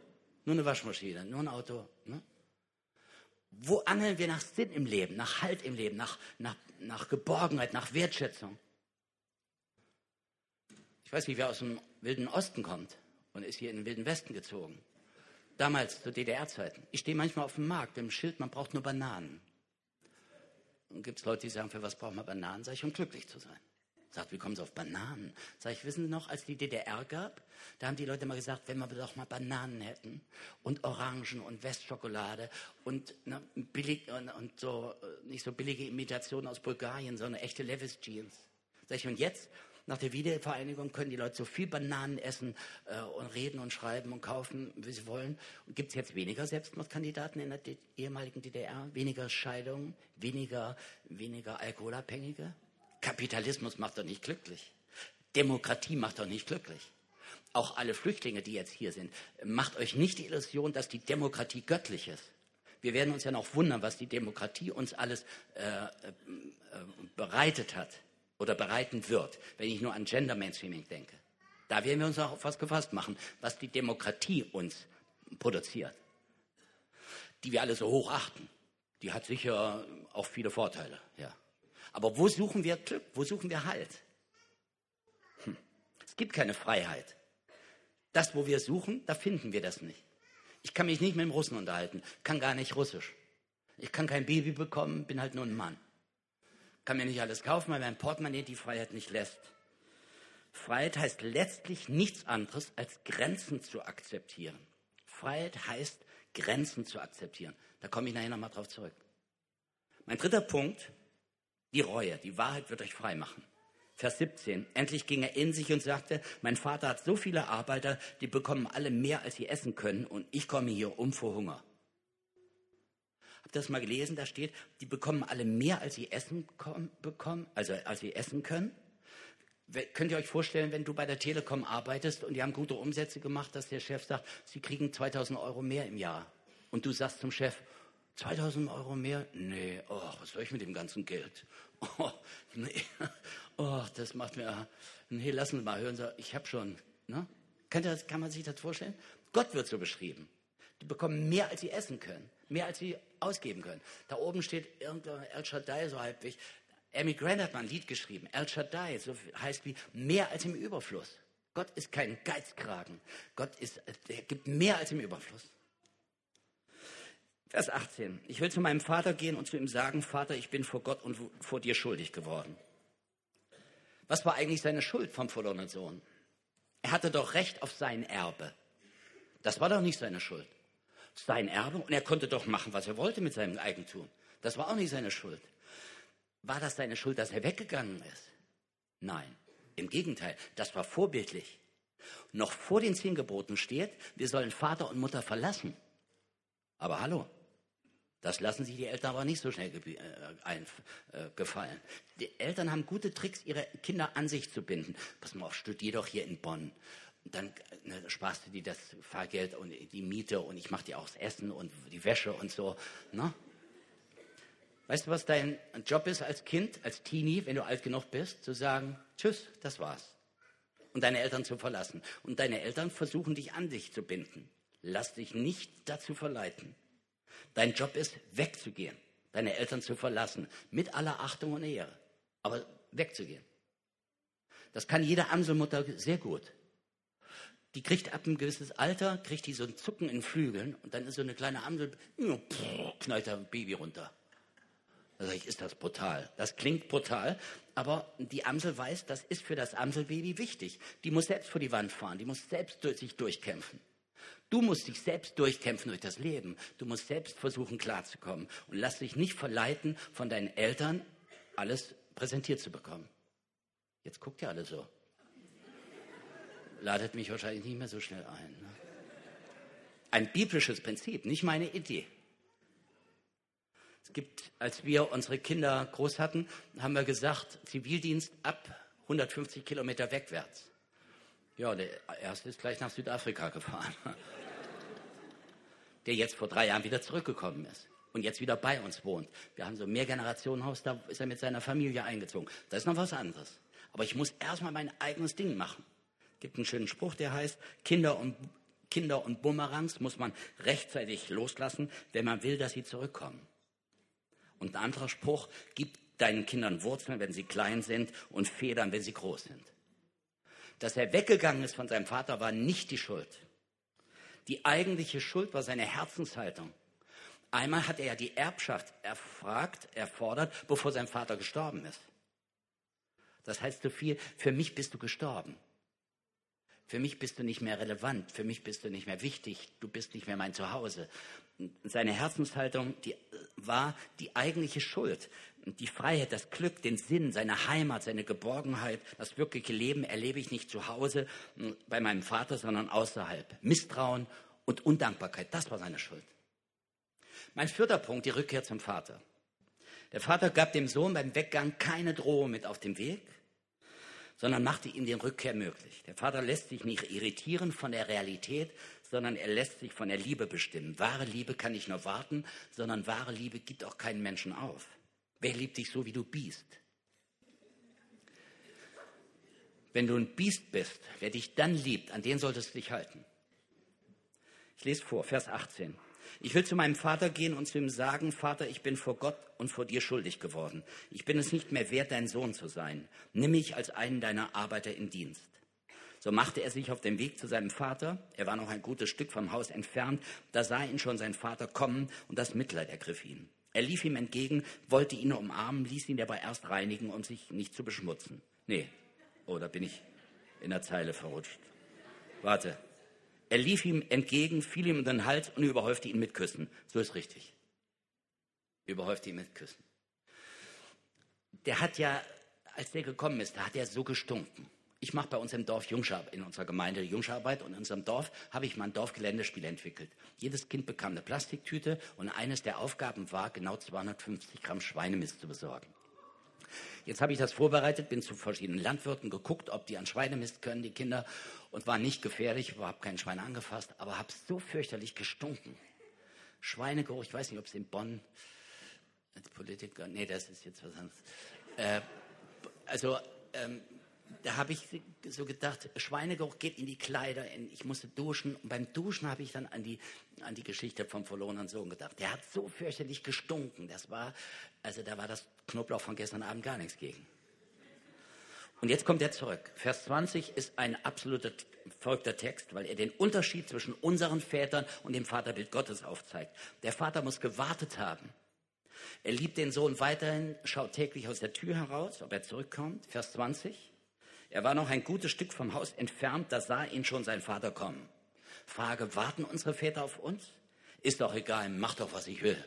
Nur eine Waschmaschine. Nur ein Auto. Ne? Wo angeln wir nach Sinn im Leben, nach Halt im Leben, nach, nach, nach Geborgenheit, nach Wertschätzung? Ich weiß nicht, wer aus dem Wilden Osten kommt und ist hier in den Wilden Westen gezogen. Damals, zu DDR-Zeiten. Ich stehe manchmal auf dem Markt mit dem Schild, man braucht nur Bananen. Und gibt es Leute, die sagen, für was braucht man Bananen? Sag ich, um glücklich zu sein. Sagt, wie kommen Sie auf Bananen? Sag ich, wissen Sie noch, als die DDR gab, da haben die Leute mal gesagt, wenn wir doch mal Bananen hätten und Orangen und Westschokolade und, ne, billig, und, und so, äh, nicht so billige Imitationen aus Bulgarien, sondern echte Levis Jeans. Sag ich, und jetzt nach der Wiedervereinigung können die Leute so viel Bananen essen äh, und reden und schreiben und kaufen, wie sie wollen. Gibt es jetzt weniger Selbstmordkandidaten in der ehemaligen DDR? Weniger Scheidungen? Weniger, weniger Alkoholabhängige? Kapitalismus macht doch nicht glücklich. Demokratie macht doch nicht glücklich. Auch alle Flüchtlinge, die jetzt hier sind, macht euch nicht die Illusion, dass die Demokratie göttlich ist. Wir werden uns ja noch wundern, was die Demokratie uns alles äh, äh, bereitet hat oder bereiten wird, wenn ich nur an Gender Mainstreaming denke. Da werden wir uns auch auf was gefasst machen, was die Demokratie uns produziert, die wir alle so hoch achten. Die hat sicher auch viele Vorteile, ja. Aber wo suchen wir Glück? Wo suchen wir Halt? Hm. Es gibt keine Freiheit. Das, wo wir suchen, da finden wir das nicht. Ich kann mich nicht mit dem Russen unterhalten, kann gar nicht Russisch. Ich kann kein Baby bekommen, bin halt nur ein Mann kann mir nicht alles kaufen, weil mein Portemonnaie die Freiheit nicht lässt. Freiheit heißt letztlich nichts anderes als Grenzen zu akzeptieren. Freiheit heißt Grenzen zu akzeptieren. Da komme ich nachher nochmal drauf zurück. Mein dritter Punkt, die Reue. Die Wahrheit wird euch frei machen. Vers 17. Endlich ging er in sich und sagte, mein Vater hat so viele Arbeiter, die bekommen alle mehr, als sie essen können, und ich komme hier um vor Hunger. Habt ihr das mal gelesen? Da steht, die bekommen alle mehr, als sie essen bekommen, also als sie essen können. Könnt ihr euch vorstellen, wenn du bei der Telekom arbeitest und die haben gute Umsätze gemacht, dass der Chef sagt, sie kriegen 2000 Euro mehr im Jahr. Und du sagst zum Chef, 2000 Euro mehr? Nee, oh, was soll ich mit dem ganzen Geld? Oh, nee, oh, das macht mir, nee, lassen Sie mal hören, ich habe schon, ne? Kann, das, kann man sich das vorstellen? Gott wird so beschrieben. Die bekommen mehr, als sie essen können mehr als sie ausgeben können. Da oben steht irgendein El Shaddai so halbwegs. Amy Grant hat mal ein Lied geschrieben. El Shaddai, so heißt wie mehr als im Überfluss. Gott ist kein Geizkragen. Gott ist, er gibt mehr als im Überfluss. Vers 18. Ich will zu meinem Vater gehen und zu ihm sagen, Vater, ich bin vor Gott und vor dir schuldig geworden. Was war eigentlich seine Schuld vom verlorenen Sohn? Er hatte doch Recht auf sein Erbe. Das war doch nicht seine Schuld sein Erbe und er konnte doch machen, was er wollte mit seinem Eigentum. Das war auch nicht seine Schuld. War das seine Schuld, dass er weggegangen ist? Nein, im Gegenteil, das war vorbildlich. Noch vor den zehn Geboten steht, wir sollen Vater und Mutter verlassen. Aber hallo, das lassen sich die Eltern aber nicht so schnell äh, äh, gefallen. Die Eltern haben gute Tricks, ihre Kinder an sich zu binden. Pass mal auf, studier doch hier in Bonn dann ne, sparst du dir das Fahrgeld und die Miete und ich mache dir auch das Essen und die Wäsche und so. Ne? Weißt du, was dein Job ist als Kind, als Teenie, wenn du alt genug bist, zu sagen, tschüss, das war's. Und deine Eltern zu verlassen. Und deine Eltern versuchen dich an dich zu binden. Lass dich nicht dazu verleiten. Dein Job ist, wegzugehen, deine Eltern zu verlassen, mit aller Achtung und Ehre, aber wegzugehen. Das kann jede Amselmutter sehr gut. Die kriegt ab einem gewisses Alter, kriegt die so ein Zucken in Flügeln und dann ist so eine kleine Amsel, knallt da ein Baby runter. Da sage ich, ist das brutal. Das klingt brutal, aber die Amsel weiß, das ist für das Amselbaby wichtig. Die muss selbst vor die Wand fahren, die muss selbst durch sich durchkämpfen. Du musst dich selbst durchkämpfen durch das Leben. Du musst selbst versuchen, klarzukommen. Und lass dich nicht verleiten, von deinen Eltern alles präsentiert zu bekommen. Jetzt guckt ihr alle so. Ladet mich wahrscheinlich nicht mehr so schnell ein. Ne? Ein biblisches Prinzip, nicht meine Idee. Es gibt, als wir unsere Kinder groß hatten, haben wir gesagt, Zivildienst ab 150 Kilometer wegwärts. Ja, der erste ist gleich nach Südafrika gefahren der jetzt vor drei Jahren wieder zurückgekommen ist und jetzt wieder bei uns wohnt. Wir haben so ein Mehrgenerationenhaus, da ist er mit seiner Familie eingezogen. Das ist noch was anderes. Aber ich muss erstmal mein eigenes Ding machen. Es gibt einen schönen Spruch, der heißt, Kinder und, Kinder und Bumerangs muss man rechtzeitig loslassen, wenn man will, dass sie zurückkommen. Und ein anderer Spruch, gib deinen Kindern Wurzeln, wenn sie klein sind und Federn, wenn sie groß sind. Dass er weggegangen ist von seinem Vater, war nicht die Schuld. Die eigentliche Schuld war seine Herzenshaltung. Einmal hat er ja die Erbschaft erfragt, erfordert, bevor sein Vater gestorben ist. Das heißt so viel, für mich bist du gestorben. Für mich bist du nicht mehr relevant, für mich bist du nicht mehr wichtig, du bist nicht mehr mein Zuhause. Seine Herzenshaltung die war die eigentliche Schuld. Die Freiheit, das Glück, den Sinn, seine Heimat, seine Geborgenheit, das wirkliche Leben erlebe ich nicht zu Hause hm, bei meinem Vater, sondern außerhalb. Misstrauen und Undankbarkeit, das war seine Schuld. Mein vierter Punkt, die Rückkehr zum Vater. Der Vater gab dem Sohn beim Weggang keine Drohung mit auf den Weg, sondern machte ihm den Rückkehr möglich. Der Vater lässt sich nicht irritieren von der Realität, sondern er lässt sich von der Liebe bestimmen. Wahre Liebe kann nicht nur warten, sondern wahre Liebe gibt auch keinen Menschen auf. Wer liebt dich so, wie du bist? Wenn du ein Biest bist, wer dich dann liebt, an den solltest du dich halten. Ich lese vor, Vers 18. Ich will zu meinem Vater gehen und zu ihm sagen, Vater, ich bin vor Gott und vor dir schuldig geworden. Ich bin es nicht mehr wert, dein Sohn zu sein. Nimm mich als einen deiner Arbeiter in Dienst. So machte er sich auf den Weg zu seinem Vater. Er war noch ein gutes Stück vom Haus entfernt. Da sah ihn schon sein Vater kommen und das Mitleid ergriff ihn. Er lief ihm entgegen, wollte ihn umarmen, ließ ihn dabei erst reinigen, um sich nicht zu beschmutzen. Nee, oh, da bin ich in der Zeile verrutscht. Warte. Er lief ihm entgegen, fiel ihm in den Hals und überhäufte ihn mit Küssen. So ist richtig. Überhäufte ihn mit Küssen. Der hat ja, als der gekommen ist, da hat er so gestunken. Ich mache bei uns im Dorf Jungschar, in unserer Gemeinde Jungscharbeit und in unserem Dorf habe ich mal ein Dorfgeländespiel entwickelt. Jedes Kind bekam eine Plastiktüte und eines der Aufgaben war, genau 250 Gramm Schweinemist zu besorgen. Jetzt habe ich das vorbereitet, bin zu verschiedenen Landwirten geguckt, ob die an Schweinemist können, die Kinder, und war nicht gefährlich, habe kein Schwein angefasst, aber habe so fürchterlich gestunken. Schweinegeruch, ich weiß nicht, ob es in Bonn als Politiker, nee, das ist jetzt was anderes. Äh, also ähm, da habe ich so gedacht, Schweinegeruch geht in die Kleider, ich musste duschen. Und beim Duschen habe ich dann an die, an die Geschichte vom verlorenen Sohn gedacht. Der hat so fürchterlich gestunken. Das war, also da war das Knoblauch von gestern Abend gar nichts gegen. Und jetzt kommt er zurück. Vers 20 ist ein absoluter folgter Text, weil er den Unterschied zwischen unseren Vätern und dem Vaterbild Gottes aufzeigt. Der Vater muss gewartet haben. Er liebt den Sohn weiterhin, schaut täglich aus der Tür heraus, ob er zurückkommt. Vers 20. Er war noch ein gutes Stück vom Haus entfernt, da sah ihn schon sein Vater kommen. Frage, warten unsere Väter auf uns? Ist doch egal, mach doch, was ich will.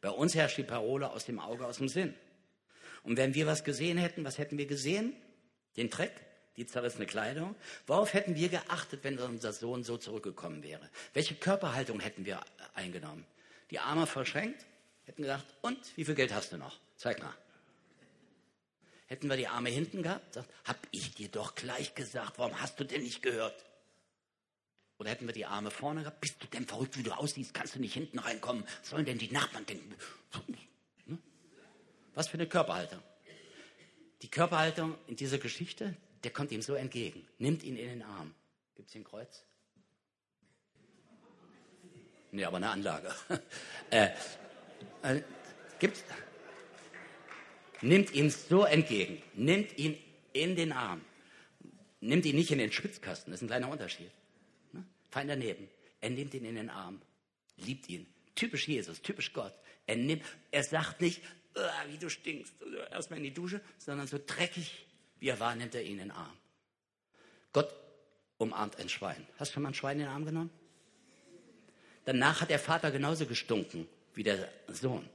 Bei uns herrscht die Parole aus dem Auge, aus dem Sinn. Und wenn wir was gesehen hätten, was hätten wir gesehen? Den Dreck, die zerrissene Kleidung. Worauf hätten wir geachtet, wenn unser Sohn so zurückgekommen wäre? Welche Körperhaltung hätten wir eingenommen? Die Arme verschränkt, hätten gedacht, und wie viel Geld hast du noch? Zeig mal. Hätten wir die Arme hinten gehabt, sagt, hab ich dir doch gleich gesagt, warum hast du denn nicht gehört? Oder hätten wir die Arme vorne gehabt, bist du denn verrückt, wie du aussiehst, kannst du nicht hinten reinkommen, sollen denn die Nachbarn denken? Hm? Was für eine Körperhaltung. Die Körperhaltung in dieser Geschichte, der kommt ihm so entgegen, nimmt ihn in den Arm. Gibt es hier ein Kreuz? Nee, aber eine Anlage. äh, äh, gibt's? Nimmt ihn so entgegen, nimmt ihn in den Arm, nimmt ihn nicht in den Schwitzkasten, das ist ein kleiner Unterschied. Ne? Fein daneben. Er nimmt ihn in den Arm, liebt ihn. Typisch Jesus, typisch Gott. Er, nimmt, er sagt nicht, wie du stinkst, erstmal in die Dusche, sondern so dreckig, wie er war, nimmt er ihn in den Arm. Gott umarmt ein Schwein. Hast du schon mal ein Schwein in den Arm genommen? Danach hat der Vater genauso gestunken wie der Sohn.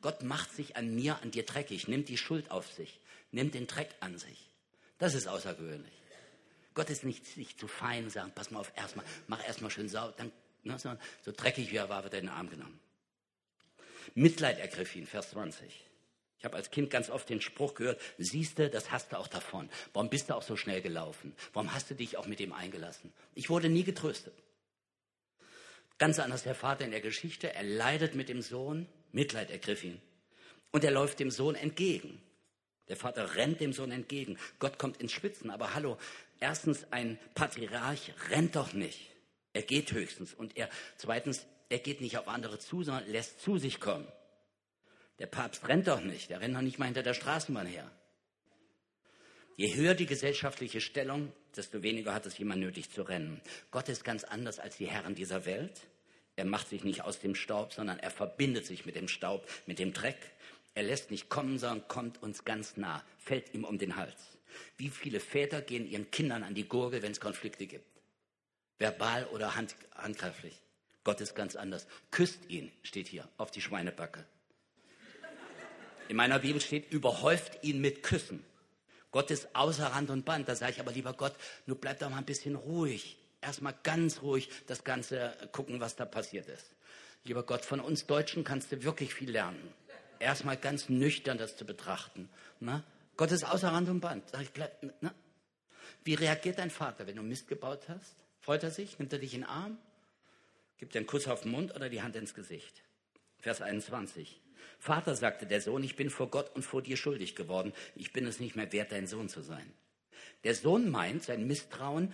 Gott macht sich an mir, an dir dreckig, nimmt die Schuld auf sich, nimmt den Dreck an sich. Das ist außergewöhnlich. Gott ist nicht, nicht zu fein und sagt, pass mal auf, erstmal, mach erstmal schön sauber, dann, ne, so, so dreckig wie er war, wird er in den Arm genommen. Mitleid ergriff ihn, Vers 20. Ich habe als Kind ganz oft den Spruch gehört, siehste, das hast du auch davon. Warum bist du auch so schnell gelaufen? Warum hast du dich auch mit ihm eingelassen? Ich wurde nie getröstet. Ganz anders der Vater in der Geschichte. Er leidet mit dem Sohn, Mitleid ergriff ihn. Und er läuft dem Sohn entgegen. Der Vater rennt dem Sohn entgegen. Gott kommt ins Schwitzen. Aber hallo, erstens, ein Patriarch rennt doch nicht. Er geht höchstens. Und er, zweitens, er geht nicht auf andere zu, sondern lässt zu sich kommen. Der Papst rennt doch nicht. Der rennt doch nicht mal hinter der Straßenbahn her. Je höher die gesellschaftliche Stellung, desto weniger hat es jemand nötig zu rennen. Gott ist ganz anders als die Herren dieser Welt. Er macht sich nicht aus dem Staub, sondern er verbindet sich mit dem Staub, mit dem Dreck. Er lässt nicht kommen, sondern kommt uns ganz nah, fällt ihm um den Hals. Wie viele Väter gehen ihren Kindern an die Gurgel, wenn es Konflikte gibt? Verbal oder hand, handgreiflich. Gott ist ganz anders. Küsst ihn, steht hier, auf die Schweinebacke. In meiner Bibel steht, überhäuft ihn mit Küssen. Gott ist außer Rand und Band. Da sage ich aber lieber Gott, nur bleib doch mal ein bisschen ruhig. Erstmal ganz ruhig das Ganze gucken, was da passiert ist. Lieber Gott, von uns Deutschen kannst du wirklich viel lernen. Erstmal ganz nüchtern das zu betrachten. Ne? Gott ist außer Rand und Band. Sag ich, ne? Wie reagiert dein Vater, wenn du Mist gebaut hast? Freut er sich? Nimmt er dich in den Arm? Gibt er einen Kuss auf den Mund oder die Hand ins Gesicht? Vers 21. Vater, sagte der Sohn, ich bin vor Gott und vor dir schuldig geworden. Ich bin es nicht mehr wert, dein Sohn zu sein. Der Sohn meint, sein Misstrauen,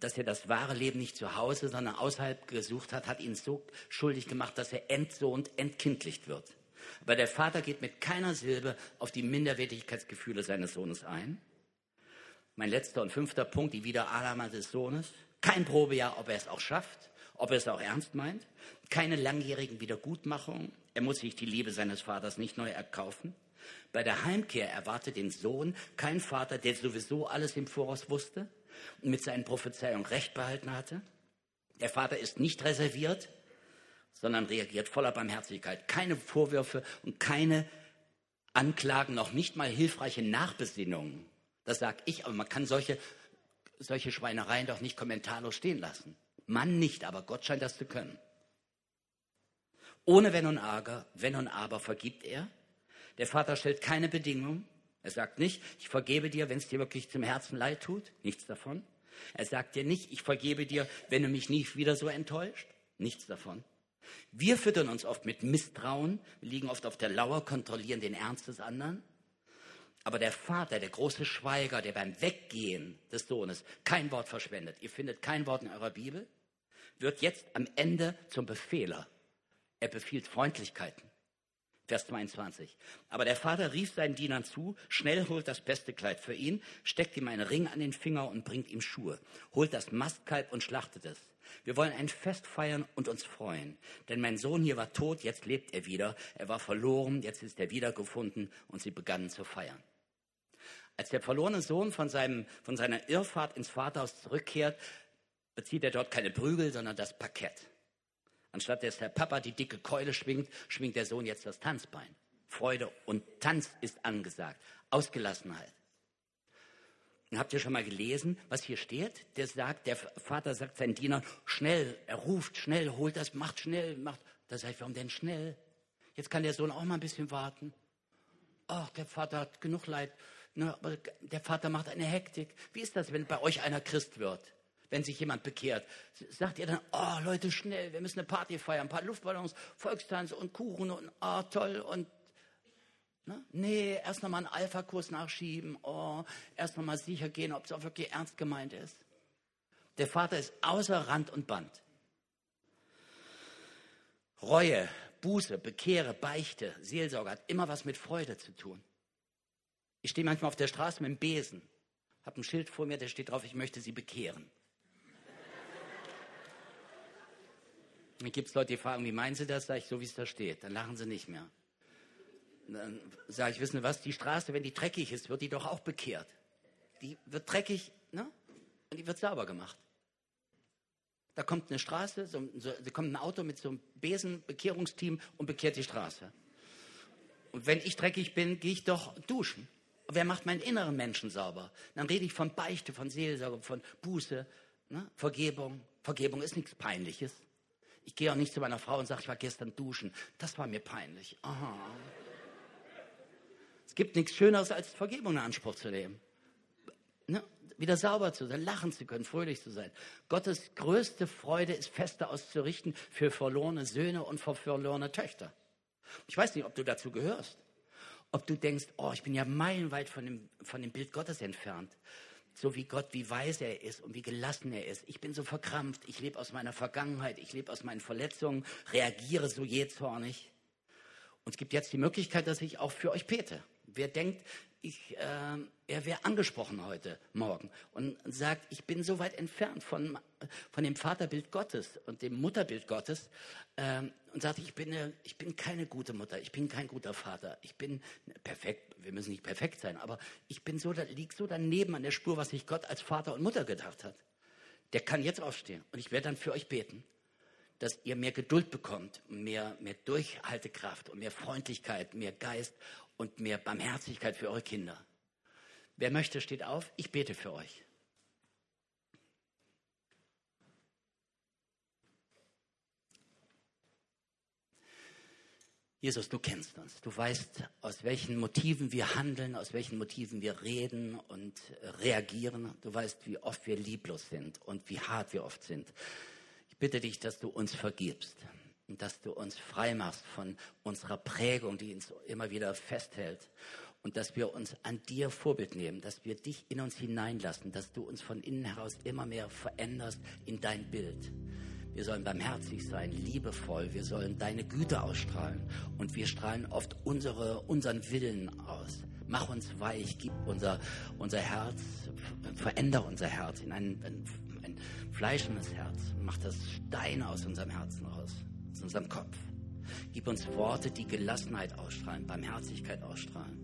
dass er das wahre Leben nicht zu Hause, sondern außerhalb gesucht hat, hat ihn so schuldig gemacht, dass er entsohnt, entkindlicht wird. Aber der Vater geht mit keiner Silbe auf die Minderwertigkeitsgefühle seines Sohnes ein. Mein letzter und fünfter Punkt, die Wiederannahme des Sohnes. Kein Probejahr, ob er es auch schafft, ob er es auch ernst meint. Keine langjährigen Wiedergutmachungen. Er muss sich die Liebe seines Vaters nicht neu erkaufen. Bei der Heimkehr erwartet den Sohn kein Vater, der sowieso alles im Voraus wusste und mit seinen Prophezeiungen Recht behalten hatte. Der Vater ist nicht reserviert, sondern reagiert voller Barmherzigkeit. Keine Vorwürfe und keine Anklagen, noch nicht mal hilfreiche Nachbesinnungen. Das sage ich, aber man kann solche, solche Schweinereien doch nicht kommentarlos stehen lassen. Mann nicht, aber Gott scheint das zu können. Ohne Wenn und Ärger, Wenn und Aber vergibt er. Der Vater stellt keine Bedingungen. Er sagt nicht, ich vergebe dir, wenn es dir wirklich zum Herzen leid tut. Nichts davon. Er sagt dir nicht, ich vergebe dir, wenn du mich nie wieder so enttäuscht. Nichts davon. Wir füttern uns oft mit Misstrauen, liegen oft auf der Lauer, kontrollieren den Ernst des anderen. Aber der Vater, der große Schweiger, der beim Weggehen des Sohnes kein Wort verschwendet, ihr findet kein Wort in eurer Bibel, wird jetzt am Ende zum Befehler. Er befiehlt Freundlichkeiten. Vers 22. Aber der Vater rief seinen Dienern zu, schnell holt das beste Kleid für ihn, steckt ihm einen Ring an den Finger und bringt ihm Schuhe, holt das Mastkalb und schlachtet es. Wir wollen ein Fest feiern und uns freuen. Denn mein Sohn hier war tot, jetzt lebt er wieder. Er war verloren, jetzt ist er wiedergefunden und sie begannen zu feiern. Als der verlorene Sohn von, seinem, von seiner Irrfahrt ins Vaterhaus zurückkehrt, bezieht er dort keine Prügel, sondern das Parkett. Anstatt dass der Papa die dicke Keule schwingt, schwingt der Sohn jetzt das Tanzbein. Freude und Tanz ist angesagt. Ausgelassenheit. Und habt ihr schon mal gelesen, was hier steht? Der sagt, der Vater sagt seinen Dienern, schnell, er ruft, schnell, holt das, macht schnell, macht. Da sage ich, warum denn schnell? Jetzt kann der Sohn auch mal ein bisschen warten. Ach, der Vater hat genug Leid. Ne, aber der Vater macht eine Hektik. Wie ist das, wenn bei euch einer Christ wird? Wenn sich jemand bekehrt, sagt ihr dann, oh Leute, schnell, wir müssen eine Party feiern, ein paar Luftballons, Volkstanz und Kuchen und oh toll und ne? nee, erst nochmal einen Alpha-Kurs nachschieben, oh, erst nochmal sicher gehen, ob es auch wirklich ernst gemeint ist. Der Vater ist außer Rand und Band. Reue, Buße, Bekehre, Beichte, Seelsorge hat immer was mit Freude zu tun. Ich stehe manchmal auf der Straße mit dem Besen Hab ein Schild vor mir, da steht drauf, ich möchte Sie bekehren. Dann gibt es Leute, die fragen, wie meinen Sie das? Sag ich, so wie es da steht. Dann lachen sie nicht mehr. Dann sage ich, wissen Sie was, die Straße, wenn die dreckig ist, wird die doch auch bekehrt. Die wird dreckig, ne? Und die wird sauber gemacht. Da kommt eine Straße, so, so, da kommt ein Auto mit so einem Besenbekehrungsteam und bekehrt die Straße. Und wenn ich dreckig bin, gehe ich doch duschen. Wer macht meinen inneren Menschen sauber? Dann rede ich von Beichte, von Seelsorge, von Buße, ne? Vergebung. Vergebung ist nichts Peinliches. Ich gehe auch nicht zu meiner Frau und sage, ich war gestern duschen. Das war mir peinlich. Aha. Es gibt nichts Schöneres, als Vergebung in Anspruch zu nehmen. Ne? Wieder sauber zu sein, lachen zu können, fröhlich zu sein. Gottes größte Freude ist, Feste auszurichten für verlorene Söhne und für verlorene Töchter. Ich weiß nicht, ob du dazu gehörst. Ob du denkst, oh, ich bin ja meilenweit von dem, von dem Bild Gottes entfernt so wie Gott, wie weise er ist und wie gelassen er ist. Ich bin so verkrampft, ich lebe aus meiner Vergangenheit, ich lebe aus meinen Verletzungen, reagiere so jähzornig. Und es gibt jetzt die Möglichkeit, dass ich auch für euch bete. Wer denkt, ich, äh, er wäre angesprochen heute Morgen und sagt, ich bin so weit entfernt von, von dem Vaterbild Gottes und dem Mutterbild Gottes äh, und sagt, ich bin, eine, ich bin keine gute Mutter, ich bin kein guter Vater, ich bin perfekt, wir müssen nicht perfekt sein, aber ich bin so, liege so daneben an der Spur, was sich Gott als Vater und Mutter gedacht hat. Der kann jetzt aufstehen und ich werde dann für euch beten dass ihr mehr Geduld bekommt, mehr, mehr Durchhaltekraft und mehr Freundlichkeit, mehr Geist und mehr Barmherzigkeit für eure Kinder. Wer möchte, steht auf. Ich bete für euch. Jesus, du kennst uns. Du weißt, aus welchen Motiven wir handeln, aus welchen Motiven wir reden und reagieren. Du weißt, wie oft wir lieblos sind und wie hart wir oft sind. Bitte dich, dass du uns vergibst und dass du uns frei machst von unserer Prägung, die uns immer wieder festhält. Und dass wir uns an dir Vorbild nehmen, dass wir dich in uns hineinlassen, dass du uns von innen heraus immer mehr veränderst in dein Bild. Wir sollen barmherzig sein, liebevoll, wir sollen deine Güte ausstrahlen und wir strahlen oft unsere, unseren Willen aus. Mach uns weich, gib unser, unser Herz, verändere unser Herz in ein, ein, ein fleischendes Herz. Mach das Steine aus unserem Herzen raus unserem Kopf. Gib uns Worte, die Gelassenheit ausstrahlen, Barmherzigkeit ausstrahlen.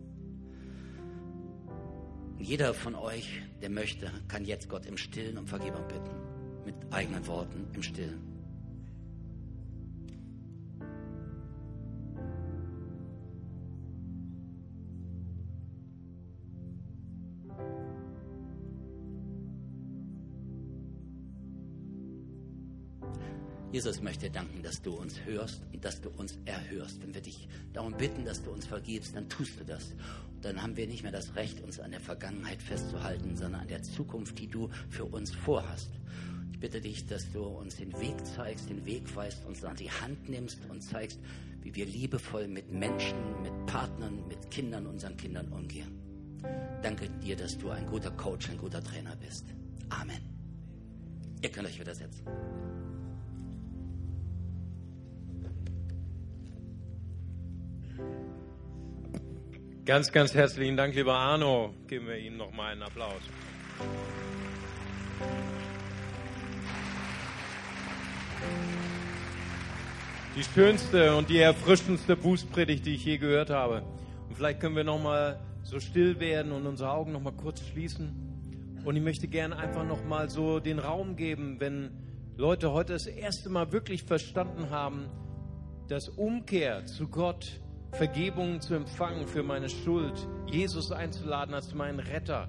Und jeder von euch, der möchte, kann jetzt Gott im Stillen um Vergebung bitten. Mit eigenen Worten im Stillen. Jesus möchte danken, dass du uns hörst und dass du uns erhörst. Wenn wir dich darum bitten, dass du uns vergibst, dann tust du das. Und dann haben wir nicht mehr das Recht, uns an der Vergangenheit festzuhalten, sondern an der Zukunft, die du für uns vorhast. Ich bitte dich, dass du uns den Weg zeigst, den Weg weist, uns an die Hand nimmst und zeigst, wie wir liebevoll mit Menschen, mit Partnern, mit Kindern, unseren Kindern umgehen. Danke dir, dass du ein guter Coach, ein guter Trainer bist. Amen. Ihr könnt euch wieder setzen. Ganz, ganz herzlichen Dank, lieber Arno. Geben wir Ihnen noch mal einen Applaus. Die schönste und die erfrischendste Bußpredigt, die ich je gehört habe. Und vielleicht können wir noch mal so still werden und unsere Augen noch mal kurz schließen. Und ich möchte gerne einfach noch mal so den Raum geben, wenn Leute heute das erste Mal wirklich verstanden haben, dass Umkehr zu Gott Vergebung zu empfangen für meine Schuld, Jesus einzuladen als meinen Retter.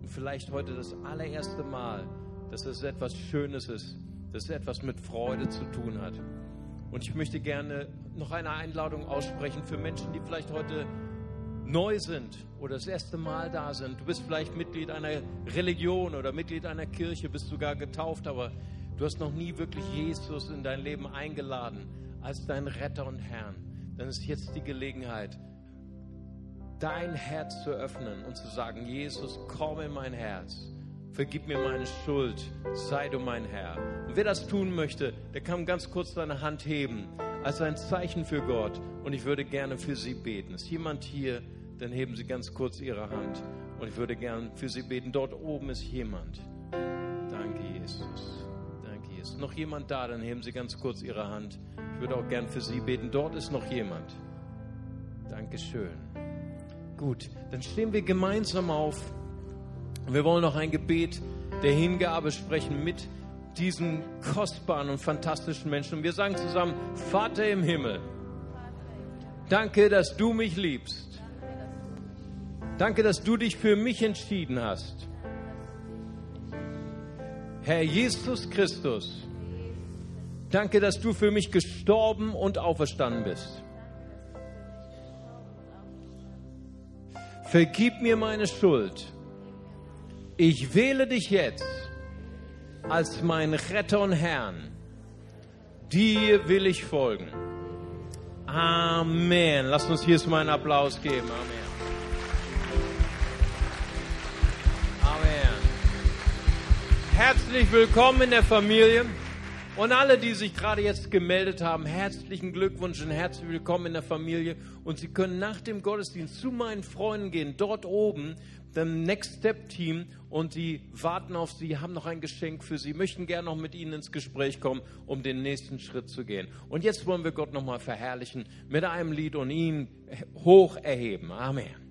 Und vielleicht heute das allererste Mal, dass es etwas Schönes ist, dass es etwas mit Freude zu tun hat. Und ich möchte gerne noch eine Einladung aussprechen für Menschen, die vielleicht heute neu sind oder das erste Mal da sind. Du bist vielleicht Mitglied einer Religion oder Mitglied einer Kirche, bist sogar getauft, aber du hast noch nie wirklich Jesus in dein Leben eingeladen als dein Retter und Herrn dann ist jetzt die Gelegenheit, dein Herz zu öffnen und zu sagen, Jesus, komm in mein Herz. Vergib mir meine Schuld, sei du mein Herr. Und wer das tun möchte, der kann ganz kurz seine Hand heben als ein Zeichen für Gott. Und ich würde gerne für sie beten. Ist jemand hier, dann heben Sie ganz kurz Ihre Hand und ich würde gern für Sie beten. Dort oben ist jemand. Danke, Jesus. Noch jemand da, dann heben Sie ganz kurz Ihre Hand. Ich würde auch gern für Sie beten. Dort ist noch jemand. Dankeschön. Gut, dann stehen wir gemeinsam auf. Wir wollen noch ein Gebet der Hingabe sprechen mit diesen kostbaren und fantastischen Menschen. Und wir sagen zusammen, Vater im Himmel, danke, dass du mich liebst. Danke, dass du dich für mich entschieden hast. Herr Jesus Christus, danke, dass du für mich gestorben und auferstanden bist. Vergib mir meine Schuld. Ich wähle dich jetzt als mein Retter und Herrn. Dir will ich folgen. Amen. Lasst uns hier mal einen Applaus geben. Amen. Amen. Herzlich willkommen in der Familie. Und alle, die sich gerade jetzt gemeldet haben, herzlichen Glückwunsch und herzlich willkommen in der Familie. Und Sie können nach dem Gottesdienst zu meinen Freunden gehen, dort oben, dem Next Step Team, und die warten auf Sie, haben noch ein Geschenk für Sie, möchten gerne noch mit Ihnen ins Gespräch kommen, um den nächsten Schritt zu gehen. Und jetzt wollen wir Gott nochmal verherrlichen mit einem Lied und ihn hoch erheben. Amen.